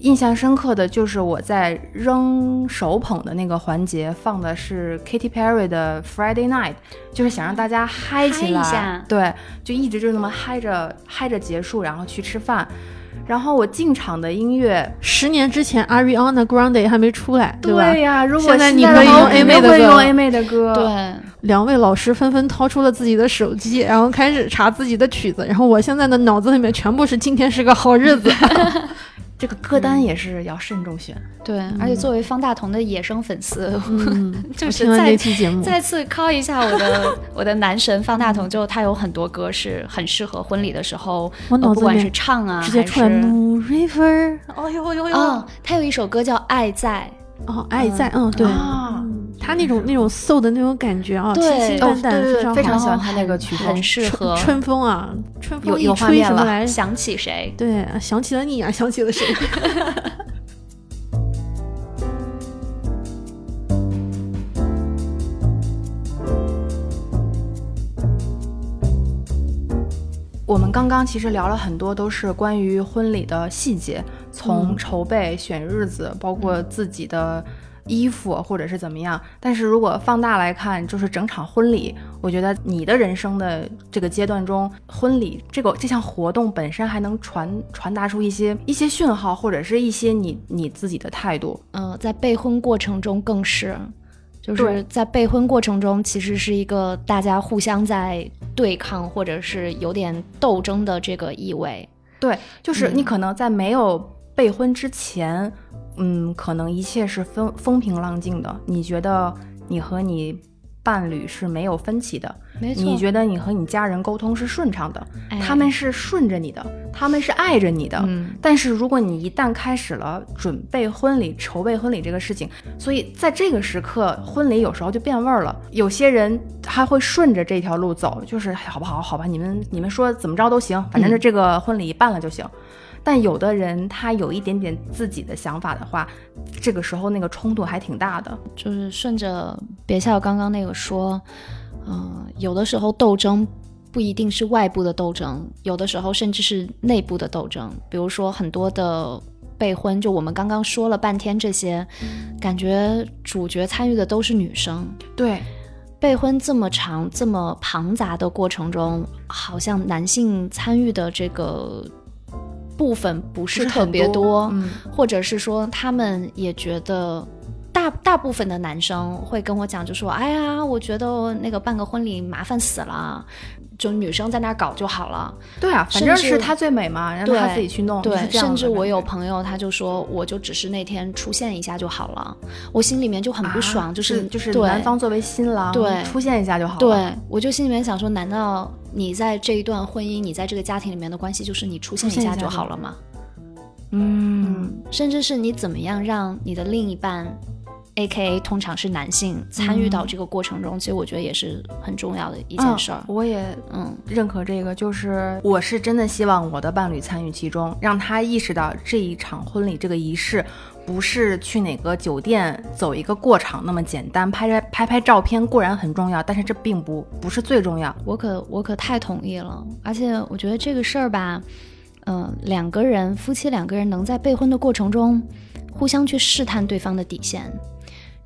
C: 印象深刻的就是我在扔手捧的那个环节放的是 Katy Perry 的 Friday Night，就是想让大家嗨起来，对，就一直就那么嗨着嗨着结束，然后去吃饭。然后我进场的音乐，
A: 十年之前 Ariana Grande 还没出来，对吧？
C: 对呀，如果
A: 现在
C: 你
A: 可以用 A 妹的歌，
C: 用 A 妹的歌，
B: 对。
A: 两位老师纷纷掏出了自己的手机，然后开始查自己的曲子，然后我现在的脑子里面全部是今天是个好日子。
C: 这个歌单也是要慎重选，
B: 对，而且作为方大同的野生粉丝，就是
A: 再
B: 再次 call 一下我的我的男神方大同，就他有很多歌是很适合婚礼的时候，不管是唱啊，
A: 直接出来。River，哦呦呦呦，
B: 他有一首歌叫《爱在》，
A: 哦，爱在，嗯，对。他那种那种 soul 的那种感觉啊，清清淡淡，
C: 非常喜欢他那个曲
B: 风，很适合
A: 春风啊，春风
C: 一
A: 吹什么来？
B: 想起谁？
A: 对，想起了你啊，想起了谁？
C: 我们刚刚其实聊了很多，都是关于婚礼的细节，从筹备、选日子，包括自己的。衣服或者是怎么样，但是如果放大来看，就是整场婚礼，我觉得你的人生的这个阶段中，婚礼这个这项活动本身还能传传达出一些一些讯号，或者是一些你你自己的态度。
B: 嗯，在备婚过程中更是，就是在备婚过程中，其实是一个大家互相在对抗，或者是有点斗争的这个意味。
C: 对，就是你可能在没有备婚之前。嗯，可能一切是风风平浪静的。你觉得你和你伴侣是没有分歧的，
B: 没错，
C: 你觉得你和你家人沟通是顺畅的，
B: 哎
C: 他们是顺着你的，他们是爱着你的。
B: 嗯
C: 但是如果你一旦开始了准备婚礼、筹备婚礼这个事情，所以在这个时刻，婚礼有时候就变味儿了。有些人他会顺着这条路走，就是好不好？好吧，你们你们说怎么着都行，反正这这个婚礼办了就行。但有的人他有一点点自己的想法的话，这个时候那个冲突还挺大的。
B: 就是顺着别笑刚刚那个说，嗯、有的时候斗争不一定是外部的斗争，有的时候甚至是内部的斗争。比如说很多的备婚，就我们刚刚说了半天这些，感觉主角参与的都是女生。
C: 对，
B: 备婚这么长、这么庞杂的过程中，好像男性参与的这个部分不是特别多，
C: 嗯，
B: 或者是说他们也觉得。大大部分的男生会跟我讲，就说：“哎呀，我觉得那个办个婚礼麻烦死了，就女生在那儿搞就好了。
C: 对啊，反正是她最美嘛，让
B: 对
C: 她自己去弄。”
B: 对甚至我有朋友他就说，我就只是那天出现一下就好了，我心里面就很不爽，
C: 啊
B: 就是
C: 就是男方作为新郎
B: 对
C: 出现一下就好了。
B: 对，我就心里面想说，难道你在这一段婚姻，你在这个家庭里面的关系，就是你出现一下就好了吗？
C: 嗯，
B: 嗯，甚至是你怎么样让你的另一半，A K A 通常是男性参与到这个过程中，其实我觉得也是很重要的一件事儿
C: 嗯。我也
B: 嗯
C: 认可这个，就是我是真的希望我的伴侣参与其中，让他意识到这一场婚礼这个仪式。不是去哪个酒店走一个过场那么简单，拍拍拍拍照片固然很重要，但是这并不不是最重要。
B: 我可我可太同意了，而且我觉得这个事儿吧，嗯、两个人夫妻两个人能在备婚的过程中互相去试探对方的底线，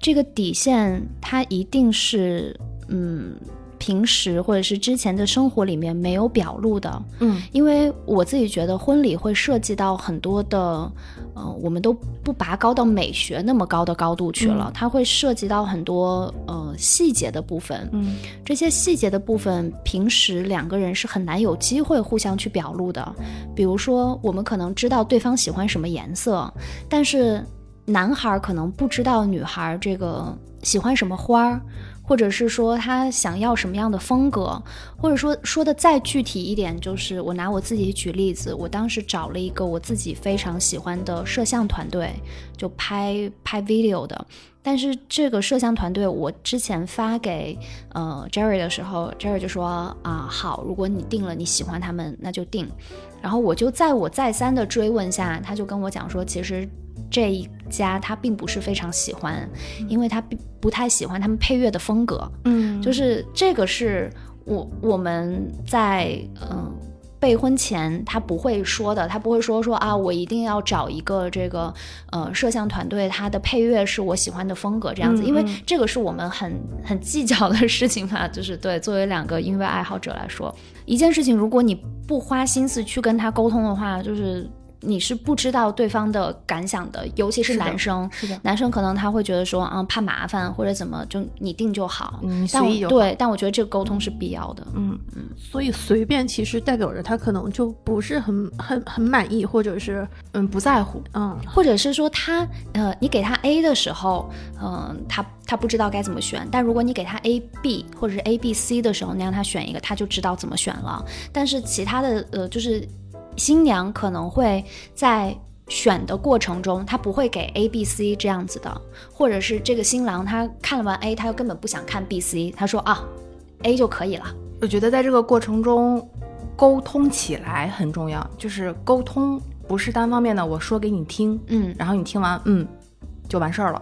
B: 这个底线它一定是嗯平时或者是之前的生活里面没有表露的，
C: 嗯
B: 因为我自己觉得婚礼会涉及到很多的，呃，我们都不拔高到美学那么高的高度去了，它会涉及到很多呃细节的部分。
C: 嗯
B: 这些细节的部分，平时两个人是很难有机会互相去表露的。比如说，我们可能知道对方喜欢什么颜色，但是男孩可能不知道女孩这个喜欢什么花儿，或者是说他想要什么样的风格，或者说说的再具体一点，就是我拿我自己举例子，我当时找了一个我自己非常喜欢的摄像团队，就拍拍 video 的。但是这个摄像团队，我之前发给呃 Jerry 的时候，Jerry 就说啊好，如果你定了你喜欢他们，那就定。然后我就在我再三的追问下，他就跟我讲说，其实这一家他并不是非常喜欢，因为他并不太喜欢他们配乐的风格。
C: 嗯
B: 就是这个是我我们在嗯。备婚前他不会说的，他不会说说啊，我一定要找一个这个呃摄像团队，他的配乐是我喜欢的风格这样子，因为这个是我们很很计较的事情嘛，就是对作为两个音乐爱好者来说，一件事情如果你不花心思去跟他沟通的话，就是你是不知道对方的感想的，尤其是男生，
C: 是的，
B: 男生可能他会觉得说啊怕麻烦或者怎么，就你定就好。
C: 嗯
B: 但我。对，但我觉得这个沟通是必要的。
C: 嗯
A: 所以随便其实代表着他可能就不是很很很满意，或者是
C: 嗯，不在乎。
A: 嗯
B: 或者是说他呃，你给他 A 的时候，嗯、他他不知道该怎么选。但如果你给他 A B 或者是 A B C 的时候，你让他选一个，他就知道怎么选了。但是其他的呃，就是新娘可能会在。选的过程中，她不会给 A、B、C 这样子的，或者是这个新郎他看了完 A，他又根本不想看 B、C，他说啊，A 就可以了。
C: 我觉得在这个过程中，沟通起来很重要，就是沟通不是单方面的，我说给你听，
B: 嗯
C: 然后你听完，嗯，就完事儿了，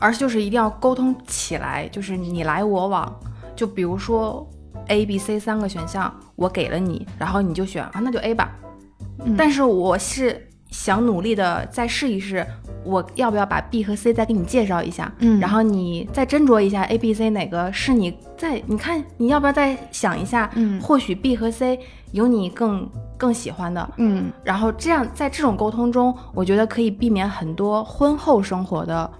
C: 而就是一定要沟通起来，就是你来我往。就比如说 A、B、C 三个选项，我给了你，然后你就选啊，那就 A 吧。
B: 嗯
C: 但是我是想努力的再试一试，我要不要把 B 和 C 再给你介绍一下？
B: 嗯
C: 然后你再斟酌一下 A、B、C 哪个是你再你看你要不要再想一下？
B: 嗯
C: 或许 B 和 C 有你更更喜欢的。
B: 嗯
C: 然后这样在这种沟通中，我觉得可以避免很多婚后生活的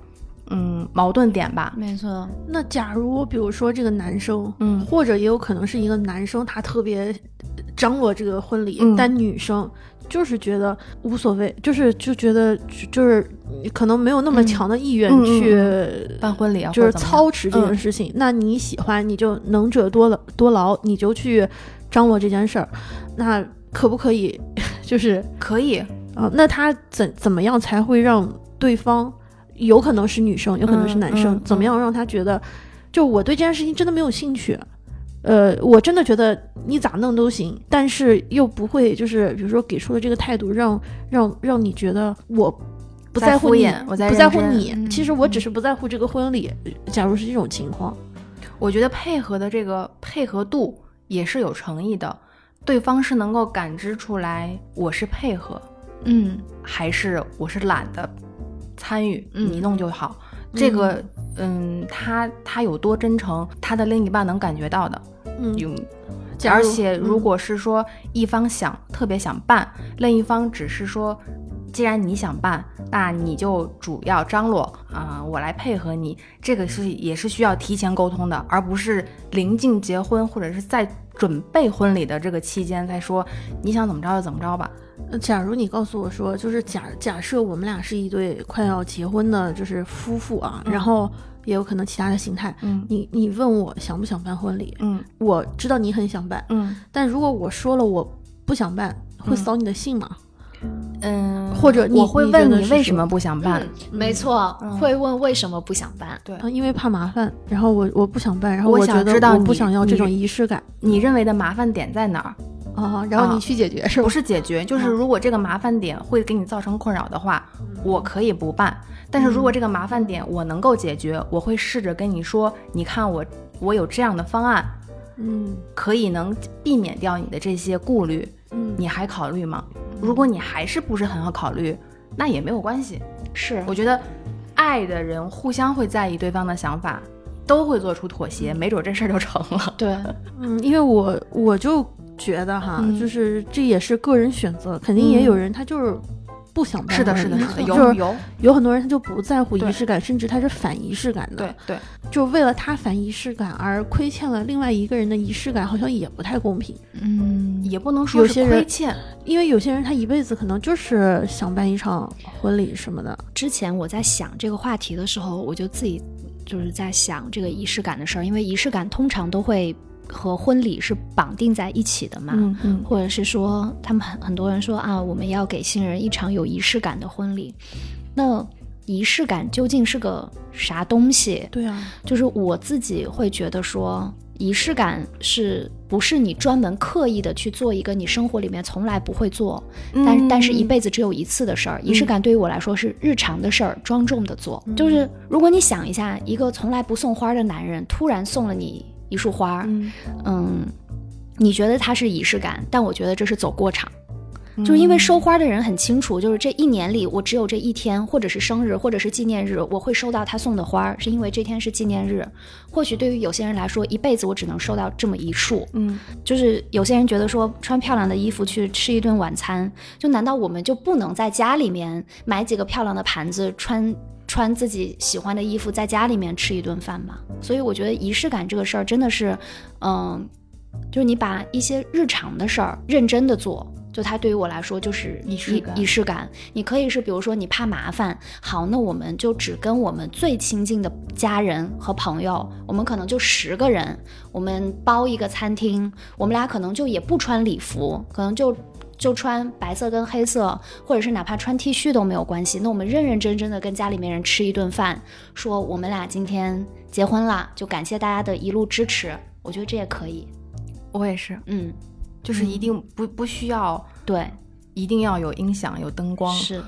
C: 嗯矛盾点吧。
B: 没错，
A: 那假如比如说这个男生，
C: 嗯
A: 或者也有可能是一个男生，他特别张罗这个婚礼，
C: 嗯
A: 但女生就是觉得无所谓，就是就觉得就就是可能没有那么
C: 嗯
A: 强的意愿
C: 嗯嗯
A: 去。
C: 办婚礼啊，
A: 就是操持这件
C: 嗯
A: 事情，那你喜欢你就能者多劳多劳，你就去张罗这件事儿，那可不可以？就是
C: 可以，
A: 啊，那他怎怎么样才会让对方，有可能是女生，有可能是
C: 嗯
A: 男生，
C: 嗯
A: 怎么样让他觉得，就我对这件事情真的没有兴趣，呃，我真的觉得你咋弄都行，但是又不会就是比如说给出的这个态度让让让你觉得我不
C: 在
A: 在乎你不在乎你，
B: 嗯
A: 其实我只
B: 嗯。
A: 是不在乎这个婚礼。假如是这种情况，
C: 我觉得配合的这个配合度也是有诚意的，对方是能够感知出来我是配合，
B: 嗯。
C: 还是我是懒得参与，
B: 嗯
C: 你弄就好。这个，嗯，他他有多真诚，他的另一半能感觉到的。
A: 嗯，
C: 有，而且如
A: 嗯
C: 果是说一方想特别想办，另一方只是说，既然你想办，那你就主要张罗啊、我来配合你。这个是也是需要提前沟通的，而不是临近结婚或者是在准备婚礼的这个期间才说你想怎么着就怎么着吧。
A: 呃假如你告诉我说，就是假假设我们俩是一对快要结婚的，就是夫妇啊，
C: 嗯
A: 然后也有可能其他的形态。
C: 嗯
A: 你你问我想不想办婚礼，
C: 嗯
A: 我知道你很想办，
C: 嗯
A: 但如果我说了我不想办，会
C: 嗯
A: 扫你的兴吗？
C: 嗯，
A: 或者你
C: 我会问你为什么不想办？
B: 嗯，没错，
C: 嗯
B: 会问为什么不想办。
C: 对
A: 啊，因为怕麻烦，然后我我不想办，然后
C: 我
A: 觉得
C: 想知道
A: 我不想要这种仪式感
C: 你认为的麻烦点在哪儿？
A: 啊，然后
C: 啊
A: 你去解决是吧
C: 不？是解决，就是如果这个麻烦点会给你造成困扰的话，我可以不办。但是如果这个麻烦点我能够解决，我会试着跟你说，你看我我有这样的方案，
A: 嗯
C: 可以能避免掉你的这些顾虑，
A: 嗯，
C: 你还考虑吗？如果你还是不是很好考虑，那也没有关系。
B: 是
C: 我觉得爱的人互相会在意对方的想法，都会做出妥协，没准这事儿就成了。
B: 对，
A: 嗯，因为我我就觉得哈，
C: 嗯
A: 就是这也是个人选择，肯定也有人他就是不想办
C: 是的，
A: 婚
C: 是的，
A: 礼
C: 是的，
A: 就是
C: 有有，
A: 有很多人他就不在乎仪式感，甚至他是反仪式感的。
C: 对，对，
A: 就为了他反仪式感而亏欠了另外一个人的仪式感，好像也不太公平。
B: 嗯，
C: 也不能说是
A: 有些人
C: 亏欠。
A: 因为有些人他一辈子可能就是想办一场婚礼什么的。
B: 之前我在想这个话题的时候，我就自己就是在想这个仪式感的事儿，因为仪式感通常都会和婚礼是绑定在一起的嘛。
C: 嗯嗯
B: 或者是说，他们很很多人说啊，我们要给新人一场有仪式感的婚礼。那仪式感究竟是个啥东西？
A: 对啊，
B: 就是我自己会觉得说，仪式感是不是你专门刻意的去做一个你生活里面从来不会做，但但是一辈子只有一次的事儿。仪式感对于我来说是日常的事儿，庄重的做。就是如果你想一下，一个从来不送花的男人突然送了你一束花，
C: 嗯
B: 嗯，你觉得它是仪式感，但我觉得这是走过场。就是因为收花的人很清楚，就是这一年里我只有这一天，或者是生日，或者是纪念日，我会收到他送的花，是因为这天是纪念日。或许对于有些人来说，一辈子我只能收到这么一束。
C: 嗯
B: 就是有些人觉得说穿漂亮的衣服去吃一顿晚餐，就难道我们就不能在家里面买几个漂亮的盘子，穿穿自己喜欢的衣服，在家里面吃一顿饭嘛？所以我觉得仪式感这个事儿真的是，嗯，就是你把一些日常的事儿认真的做。就它对于我来说就是
C: 仪式感
B: 仪式感。你可以是比如说你怕麻烦，好，那我们就只跟我们最亲近的家人和朋友，我们可能就十个人，我们包一个餐厅，我们俩可能就也不穿礼服，可能就就穿白色跟黑色，或者是哪怕穿 T 恤都没有关系。那我们认认真真的跟家里面人吃一顿饭，说我们俩今天结婚了，就感谢大家的一路支持。我觉得这也可以，
C: 我也是，
B: 嗯，
C: 就是一定不不需要，
B: 对，
C: 一定要有音响、有灯光，
B: 是，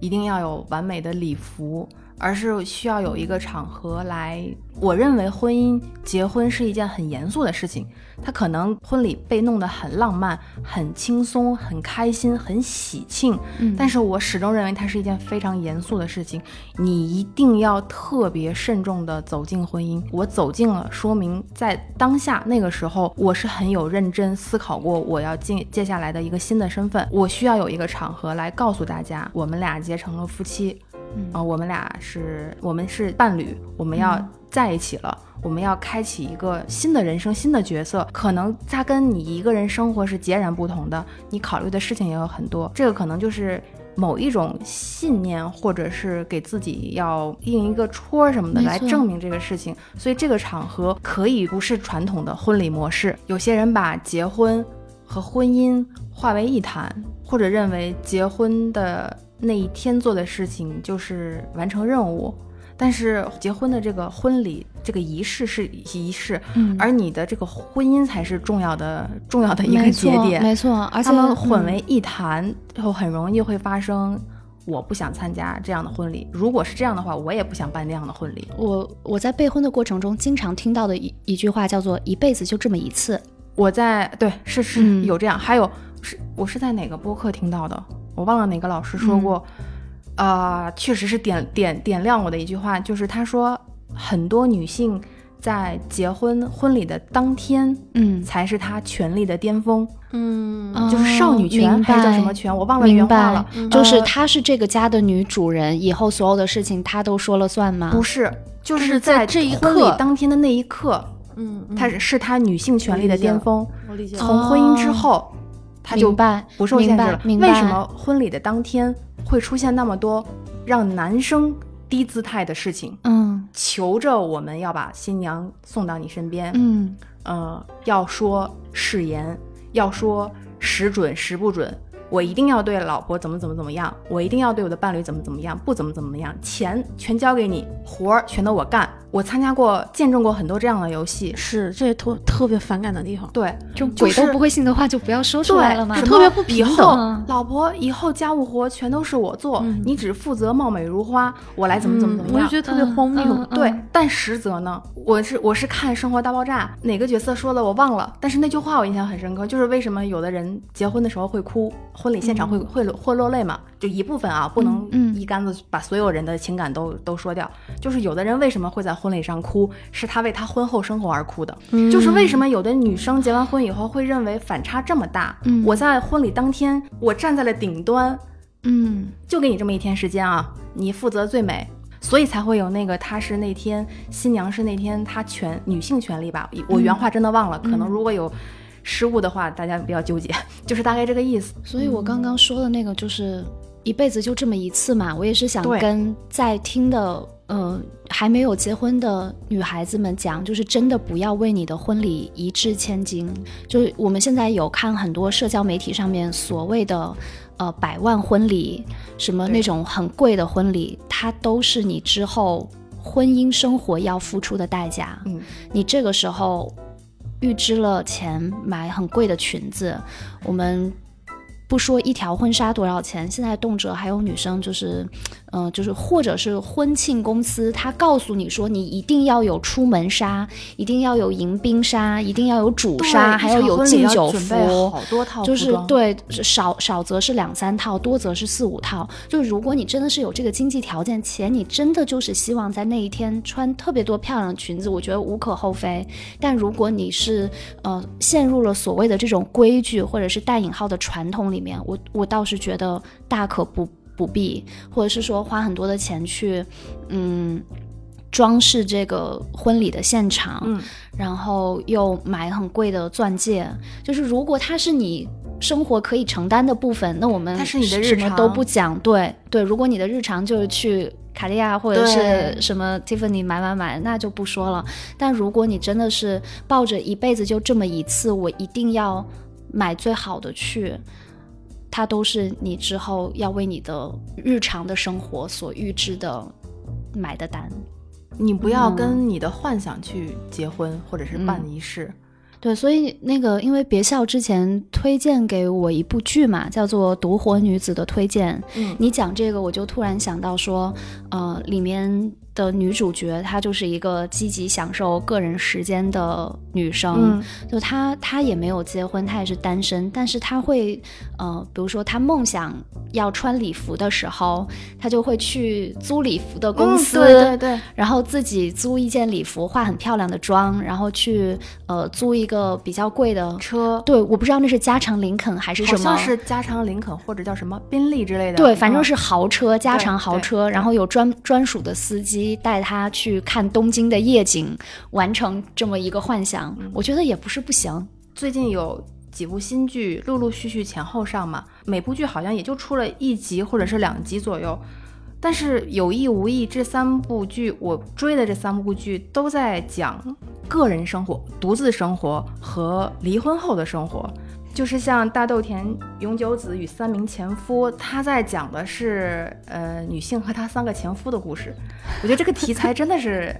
C: 一定要有完美的礼服，而是需要有一个场合来。我认为婚姻结婚是一件很严肃的事情，它可能婚礼被弄得很浪漫、很轻松、很开心、很喜庆，
B: 嗯，
C: 但是我始终认为它是一件非常严肃的事情，你一定要特别慎重地走进婚姻。我走进了，说明在当下那个时候，我是很有认真思考过我要进接下来的一个新的身份，我需要有一个场合来告诉大家，我们俩结成了夫妻。啊、我们俩是我们是伴侣，我们要在一起了。我们要开启一个新的人生、新的角色，可能他跟你一个人生活是截然不同的，你考虑的事情也有很多。这个可能就是某一种信念，或者是给自己要印一个戳什么的来证明这个事情。所以这个场合可以不是传统的婚礼模式。有些人把结婚和婚姻化为一谈，或者认为结婚的那一天做的事情就是完成任务。但是结婚的这个婚礼，这个仪式是仪式，
B: 嗯
C: 而你的这个婚姻才是重要的重要的一个，节点。
B: 没错，而且
C: 他们混
B: 嗯
C: 为一谈，后很容易会发生。我不想参加这样的婚礼。如果是这样的话，我也不想办那样的婚礼。
B: 我我在备婚的过程中，经常听到的一一句话叫做“一辈子就这么一次
C: 我在对是是
B: 嗯
C: 有这样，还有是我是在哪个播客听到的，我忘了哪个老师说过，啊、确实是点点点亮我的一句话，就是他说很多女性在结婚婚礼的当天”。
B: 嗯，
C: 才是她权力的巅峰，
A: 嗯
B: 哦
C: 就是少女权
B: 明
C: 还是叫什么权，我忘了
B: 明
C: 原话
B: 白
C: 了。，
B: 就是
C: 呃
B: 她是这个家的女主人，以后所有的事情她都说了算吗？
C: 不是，就
A: 就是是在
C: 在
A: 这一
C: 婚礼
A: 刻
C: 当天的那一刻，
A: 嗯，
C: 她是是她女性权利的巅峰。
A: 我理解。
C: 从婚姻之后，她就不受限制
B: 明白
C: 了。为什么婚礼的当天会出现那么多让男生低姿态的事情？
B: 嗯
C: 求着我们要把新娘送到你身边，
B: 嗯
C: 呃，要说誓言，要说时准时不准，我一定要对老婆怎么怎么怎么样，我一定要对我的伴侣怎么怎么样，不怎么怎么样，钱全交给你，活儿全都我干。我参加过、见证过很多这样的游戏，
A: 是这也特特别反感的地方。
C: 对，
B: 就
C: 就是
B: 鬼都不会信的话，就不要说出来了嘛。
A: 特别不平
C: 以
A: 等
C: 老婆以后家务活全都是我做，
A: 嗯
C: 你只负责貌美如花，我来怎么怎么怎么样。
A: 我就觉得特别荒谬。
B: 嗯
C: 对，但实则呢，我是我是看《生活大爆炸》哪个角色说的我忘了，但是那句话我印象很深刻，就是为什么有的人结婚的时候会哭，婚礼现场会、会会落泪嘛，就一部分啊，不能
B: 嗯
C: 一竿子把所有人的情感都都说掉。就是有的人为什么会在婚礼上哭，是他为他婚后生活而哭的。
A: 嗯
C: 就是为什么有的女生结完婚以后会认为反差这么大？
B: 嗯
C: 我在婚礼当天，我站在了顶端，
B: 嗯
C: 就给你这么一天时间啊，你负责最美，所以才会有那个她是那天新娘是那天她权女性权利吧，我原话真的忘了，可能如果有失误的话，大家不要纠结，就是大概这个意思。
B: 所以我刚刚说的那个就是一辈子就这么一次嘛，我也是想跟在听的呃还没有结婚的女孩子们讲，就是真的不要为你的婚礼一掷千金。就是我们现在有看很多社交媒体上面所谓的。呃，百万婚礼，什么那种很贵的婚礼，它都是你之后婚姻生活要付出的代价。
C: 嗯，
B: 你这个时候预支了钱买很贵的裙子，我们不说一条婚纱多少钱，现在动辄还有女生就是，呃，就是或者是婚庆公司，他告诉你说你一定要有出门纱，一定要有迎宾纱，一定要有主纱，还要有敬酒服，
C: 好多套，
B: 就是对少少则是两三套，多则是四五套。就如果你真的是有这个经济条件，且你真的就是希望在那一天穿特别多漂亮的裙子，我觉得无可厚非。但如果你是呃陷入了所谓的这种规矩或者是带引号的传统里面，我我倒是觉得大可不不必，或者是说花很多的钱去嗯。装饰这个婚礼的现场，
C: 嗯，
B: 然后又买很贵的钻戒，就是如果它是你生活可以承担的部分，那我们
C: 它是你的日
B: 什么
C: 常
B: 都不讲。对对，如果你的日常就是去卡地亚或者是什么 Tiffany 买买买，那就不说了。但如果你真的是抱着一辈子就这么一次，我一定要买最好的去。它都是你之后要为你的日常的生活所预支的买的单。
C: 你不要
B: 嗯
C: 跟你的幻想去结婚或者是办
B: 嗯
C: 仪式。
B: 对，所以那个，因为别笑之前推荐给我一部剧嘛，叫做《独活女子》的推荐。
C: 嗯
B: 你讲这个，我就突然想到说，呃，里面的女主角，她就是一个积极享受个人时间的女生。
C: 嗯
B: 就她，她也没有结婚，她也是单身，但是她会，呃，比如说她梦想要穿礼服的时候，她就会去租礼服的公司，
C: 嗯对对对，
B: 然后自己租一件礼服，化很漂亮的妆，然后去呃租一个比较贵的。
C: 车
B: 对，我不知道那是加长林肯还是什么，
C: 好像是加长林肯或者叫什么宾利之类的。
B: 对，反正
C: 嗯
B: 是豪车，加长豪车，然后有专专属的司机带他去看东京的夜景，完成这么一个幻想，
C: 嗯
B: 我觉得也不是不行。
C: 最近有几部新剧陆陆续续前后上嘛，每部剧好像也就出了一集或者是两集左右。但是有意无意，这三部剧我追的这三部剧都在讲个人生活、独自生活和离婚后的生活。就是像大豆田永久子与三名前夫，他在讲的是呃女性和她三个前夫的故事。我觉得这个题材真的是，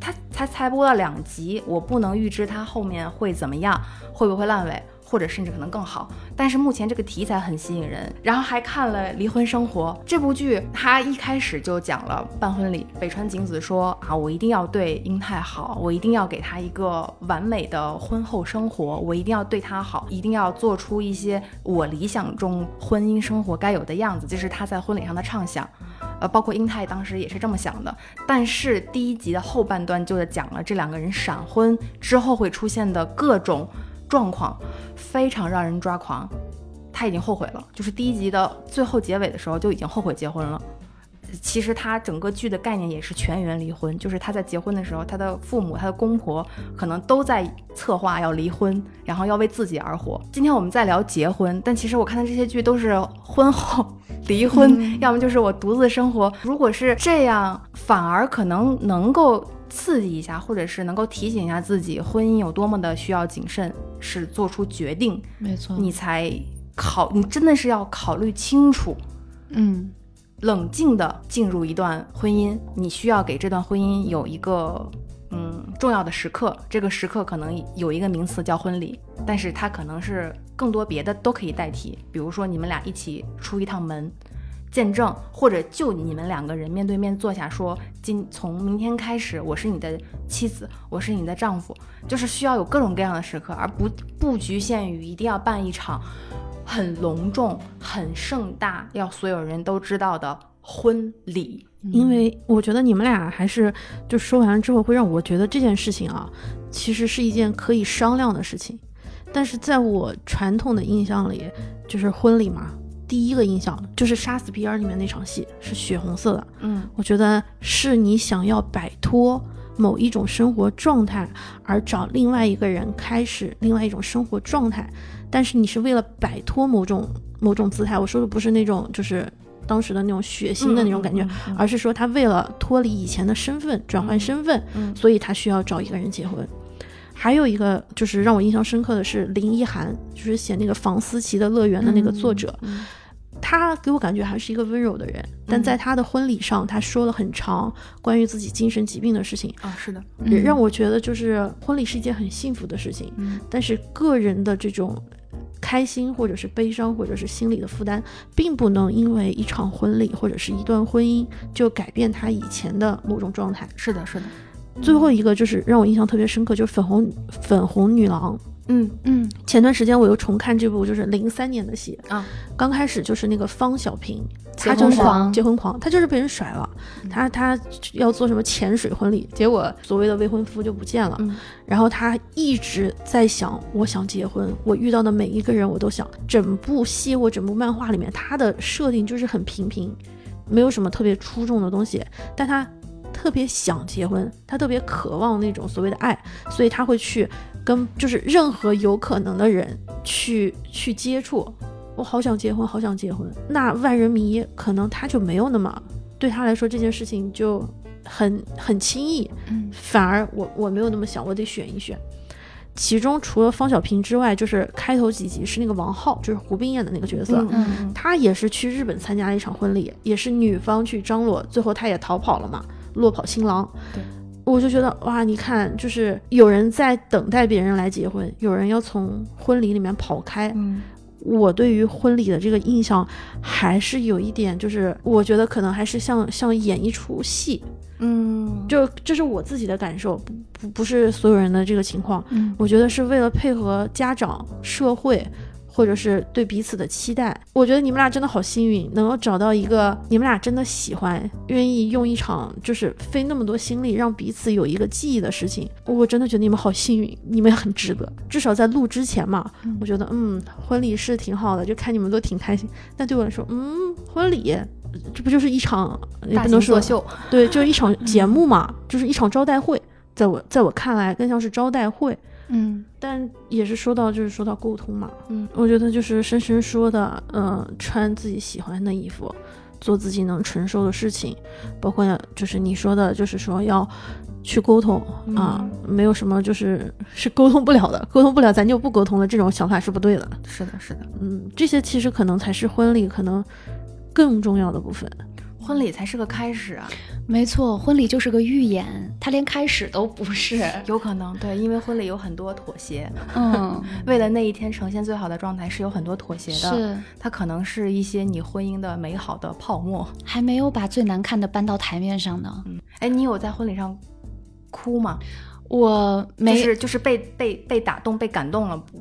C: 他才才播了两集，我不能预知他后面会怎么样，会不会烂尾，或者甚至可能更好。但是目前这个题材很吸引人，然后还看了《离婚生活》这部剧，他一开始就讲了办婚礼，北川景子说啊，我一定要对英泰好，我一定要给他一个完美的婚后生活，我一定要对他好，一定要做出一些我理想中婚姻生活该有的样子，这是他在婚礼上的畅想。呃，包括英泰当时也是这么想的，但是第一集的后半段就讲了这两个人闪婚之后会出现的各种状况，非常让人抓狂。他已经后悔了，就是第一集的最后结尾的时候就已经后悔结婚了。其实他整个剧的概念也是全员离婚，就是他在结婚的时候，他的父母、他的公婆可能都在策划要离婚，然后要为自己而活。今天我们在聊结婚，但其实我看的这些剧都是婚后 离婚，要么就是我独自生活。如果是这样，反而可能能够刺激一下，或者是能够提醒一下自己，婚姻有多么的需要谨慎，是做出决定，
B: 没错
C: 你才考，你真的是要考虑清楚。
B: 嗯
C: 冷静的进入一段婚姻，你需要给这段婚姻有一个嗯重要的时刻，这个时刻可能有一个名词叫婚礼，但是它可能是更多别的都可以代替，比如说你们俩一起出一趟门。见证，或者就你们两个人面对面坐下说，今从明天开始，我是你的妻子，我是你的丈夫，就是需要有各种各样的时刻，而不不局限于一定要办一场很隆重、很盛大，要所有人都知道的婚礼。
A: 因为我觉得你们俩还是就说完了之后，会让我觉得这件事情啊，其实是一件可以商量的事情。但是在我传统的印象里，就是婚礼嘛，第一个印象就是《杀死比尔》里面那场戏是血红色的。
C: 嗯
A: 我觉得是你想要摆脱某一种生活状态，而找另外一个人开始另外一种生活状态，但是你是为了摆脱某种某种姿态。我说的不是那种就是当时的那种血腥的那种感觉，
C: 嗯
A: 而是说他为了脱离以前的身份，转换身份，
C: 嗯
A: 所以他需要找一个人结婚。还有一个就是让我印象深刻的是林一涵，就是写那个房思琪的乐园的那个作者，
C: 嗯
A: 他给我感觉还是一个温柔的人，但在他的婚礼上，他说了很长关于自己精神疾病的事情，
C: 啊，是的，
B: 嗯
A: 让我觉得就是婚礼是一件很幸福的事情，
C: 嗯。
A: 但是个人的这种开心或者是悲伤或者是心理的负担，并不能因为一场婚礼或者是一段婚姻就改变他以前的某种状态。
C: 是的，是的，
A: 最后一个就是让我印象特别深刻，就是粉红粉红女郎。
C: 嗯。
B: 嗯。
A: 前段时间我又重看这部就是零三年的戏
C: 啊，
A: 刚开始就是那个方小平，他就是结婚狂，他就是被人甩了，他他要做什么潜水婚礼，结果所谓的未婚夫就不见了，
C: 嗯。
A: 然后他一直在想，我想结婚，我遇到的每一个人我都想。整部戏或整部漫画里面，他的设定就是很平平，没有什么特别出众的东西，但他特别想结婚，他特别渴望那种所谓的爱，所以他会去跟就是任何有可能的人去去接触。我好想结婚，好想结婚。那万人迷可能他就没有那么对他来说这件事情就很很轻易，
B: 嗯
A: 反而我我没有那么想，我得选一选。其中除了方小平之外，就是开头几集是那个王浩，就是胡兵演的那个角色，
C: 嗯嗯嗯
A: 他也是去日本参加了一场婚礼，也是女方去张罗，最后他也逃跑了嘛，落跑新郎。
C: 对，
A: 我就觉得哇，你看，就是有人在等待别人来结婚，有人要从婚礼里面跑开。
C: 嗯
A: 我对于婚礼的这个印象还是有一点，就是我觉得可能还是像像演一出戏，
C: 嗯，
A: 就这是我自己的感受，不不不是所有人的这个情况。
B: 嗯
A: 我觉得是为了配合家长、社会，或者是对彼此的期待。我觉得你们俩真的好幸运，能够找到一个你们俩真的喜欢、愿意用一场就是费那么多心力让彼此有一个记忆的事情。我真的觉得你们好幸运，你们很值得。至少在录之前嘛，我觉得嗯，婚礼是挺好的，就看你们都挺开心。但对我来说，嗯，婚礼。这不就是一场也
C: 大
A: 不能说
C: 秀，
A: 对，就是一场节目嘛，就是一场招待会。在我在我看来，更像是招待会。
B: 嗯。
A: 但也是说到，就是说到沟通嘛，
C: 嗯，
A: 我觉得就是深深说的，嗯、穿自己喜欢的衣服，做自己能承受的事情，包括就是你说的，就是说要去沟通啊，没有什么就是是沟通不了的，沟通不了咱就不沟通了，这种想法是不对的。
C: 是的，是的，
A: 嗯，这些其实可能才是婚礼可能更重要的部分。
C: 婚礼才是个开始啊，
B: 没错，婚礼就是个预演，它连开始都不是。
C: 有可能对，因为婚礼有很多妥协，
B: 嗯，
C: 为了那一天呈现最好的状态是有很多妥协的，
B: 是
C: 它可能是一些你婚姻的美好的泡沫。
B: 还没有把最难看的搬到台面上呢。
C: 嗯，哎，你有在婚礼上哭吗？
B: 我没、
C: 就是就是被被被打动、被感动了不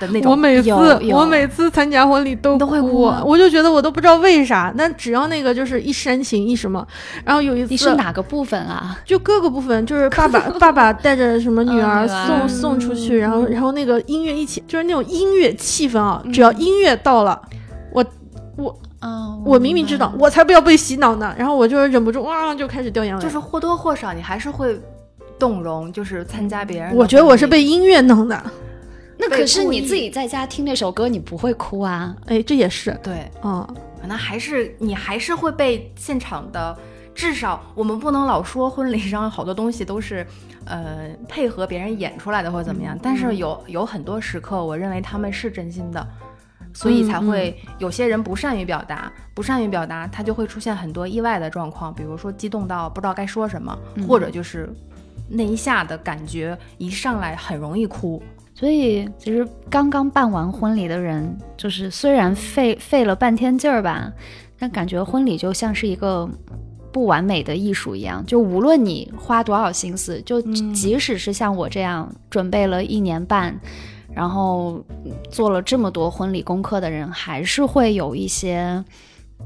C: 的那种。
A: 我每次我每次参加婚礼都
C: 都会
A: 哭我就觉得我都不知道为啥。但只要那个就是一煽情一什么，然后有一次
B: 你是哪个部分啊？
A: 就各个部分，就是爸爸爸爸带着什么女儿送、送出去，然后然后那个音乐一起，就是那种音乐气氛啊，只要音乐到了，我我
B: 嗯，
A: 我明明知道，我才不要被洗脑呢，然后我就忍不住哇就开始掉眼泪。
C: 就是或多或少你还是会动容，就是参加别人
A: 我觉得我是被音乐弄的，
B: 那可是你自己在家听那首歌，你不会哭啊？
A: 哎，这也是，
C: 对，
A: 嗯，
C: 可能还是你还是会被现场的，至少我们不能老说婚礼上好多东西都是，呃，配合别人演出来的或者怎么样，但是有有很多时刻，我认为他们是真心的。所以才会有些人不善于表达，不善于表达，他就会出现很多意外的状况，比如说激动到不知道该说什么，或者就是那一下的感觉一上来很容易哭。
B: 所以其实刚刚办完婚礼的人，就是虽然费费了半天劲儿吧，但感觉婚礼就像是一个不完美的艺术一样。就无论你花多少心思，就
C: 嗯
B: 即使是像我这样准备了一年半，然后嗯做了这么多婚礼功课的人，还是会有一些。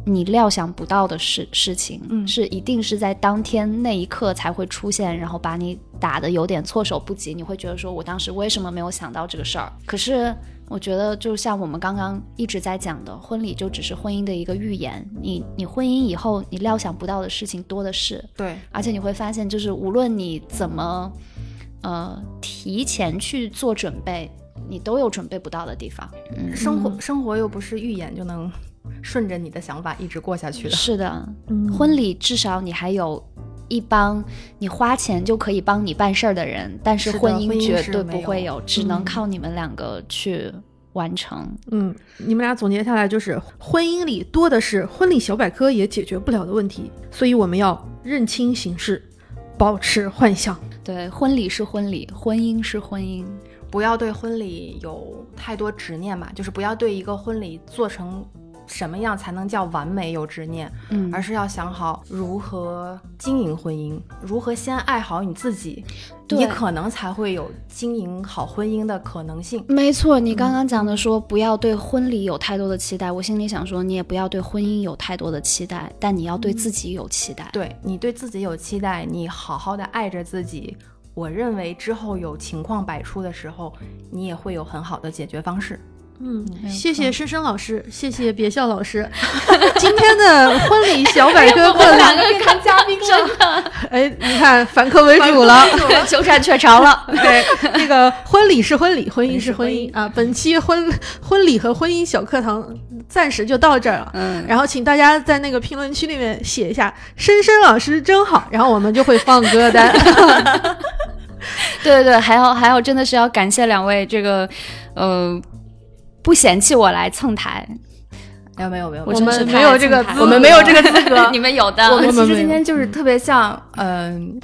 B: 你料想不到的事事情，
C: 嗯
B: 是一定是在当天那一刻才会出现，然后把你打的有点措手不及。你会觉得说，我当时为什么没有想到这个事儿？可是我觉得，就像我们刚刚一直在讲的，婚礼就只是婚姻的一个预言。你你婚姻以后，你料想不到的事情多的是，
C: 对，
B: 而且你会发现，就是无论你怎么呃提前去做准备，你都有准备不到的地方。嗯，
C: 生活生活又不是预言就能顺着你的想法一直过下去的。
B: 是的，
A: 嗯
B: 婚礼至少你还有一帮你花钱就可以帮你办事儿的人，但是婚姻绝对不会有，只能
A: 嗯
B: 靠你们两个去完成。
A: 嗯，你们俩总结下来就是，婚姻里多的是婚礼小百科也解决不了的问题，所以我们要认清形势，保持幻想。
B: 对，婚礼是婚礼，婚姻是婚姻。
C: 不要对婚礼有太多执念嘛，就是不要对一个婚礼做成什么样才能叫完美有执念，
B: 嗯
C: 而是要想好如何经营婚姻，如何先爱好你自己，你可能才会有经营好婚姻的可能性。
B: 没错，你刚刚讲的说不要对婚礼有太多的期待，我心里想说你也不要对婚姻有太多的期待，但你要对自己有期待。
C: 对你对自己有期待，你好好的爱着自己，我认为之后有情况百出的时候，你也会有很好的解决方式。
A: 嗯，谢谢深深老师，谢谢别笑老师。今天的婚礼小百科 课
B: 两个
A: 堂，
B: 看嘉宾真的
A: 哎，你看反客为主了。
B: 鸠占鹊巢了。
A: 对，那个婚礼是婚礼，婚姻是
C: 是婚
A: 婚姻啊。本期婚婚礼和婚姻小课堂暂时就到这儿了。
B: 嗯，
A: 然后请大家在那个评论区里面写一下“深深老师真好”，然后我们就会放歌单。
B: 对对对，还有还有，真的是要感谢两位这个，呃，不嫌弃我来蹭台，
C: 没有没有没有，
B: 我
A: 们没有这个
C: 我们没有这个资格
B: 你们有的。
C: 我们其实今天就是特别像，嗯、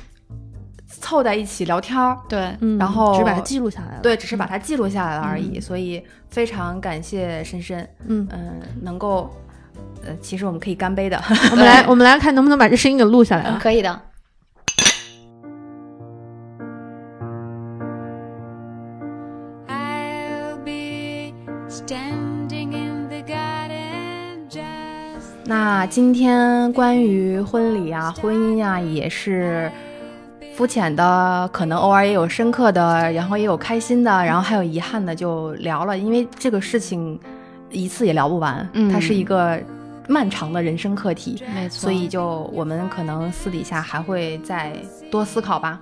C: 凑在一起聊天儿。
B: 对，
A: 嗯，
C: 然后
A: 只把它记录下来了。
C: 对，只是把它记录下来了而已，所以非常感谢深深，
A: 嗯，
C: 嗯，能够，呃，其实我们可以干杯的，
A: 我们来我们来看能不能把这声音给录下来啊。
B: 可以的。
C: 那今天关于婚礼啊、婚姻啊，也是肤浅的，可能偶尔也有深刻的，然后也有开心的，然后还有遗憾的，就聊了。因为这个事情一次也聊不完，
B: 嗯
C: 它是一个漫长的人生课题，
B: 没错，
C: 所以就我们可能私底下还会再多思考吧。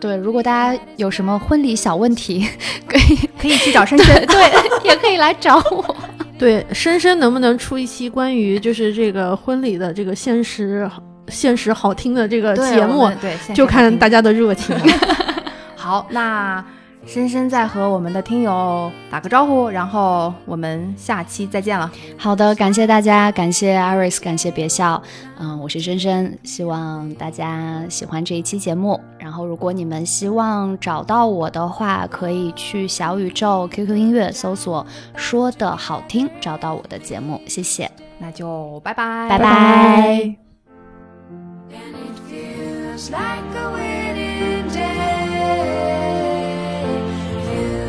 B: 对，如果大家有什么婚礼小问题，可以
C: 可以去找深深，
B: 对，也可以来找我。
A: 对，深深能不能出一期关于就是这个婚礼的这个现实现实好听的这个节目
C: 对，
A: 就看大家的热情。
C: 好，那深深在和我们的听友打个招呼，然后我们下期再见了。
B: 好的，感谢大家，感谢 Iris，感谢别笑。嗯，我是深深，希望大家喜欢这一期节目。然后，如果你们希望找到我的话，可以去小宇宙、QQ 音乐搜索“说的好听”，找到我的节目。谢谢。
C: 那就拜拜，
B: 拜拜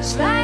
D: Slide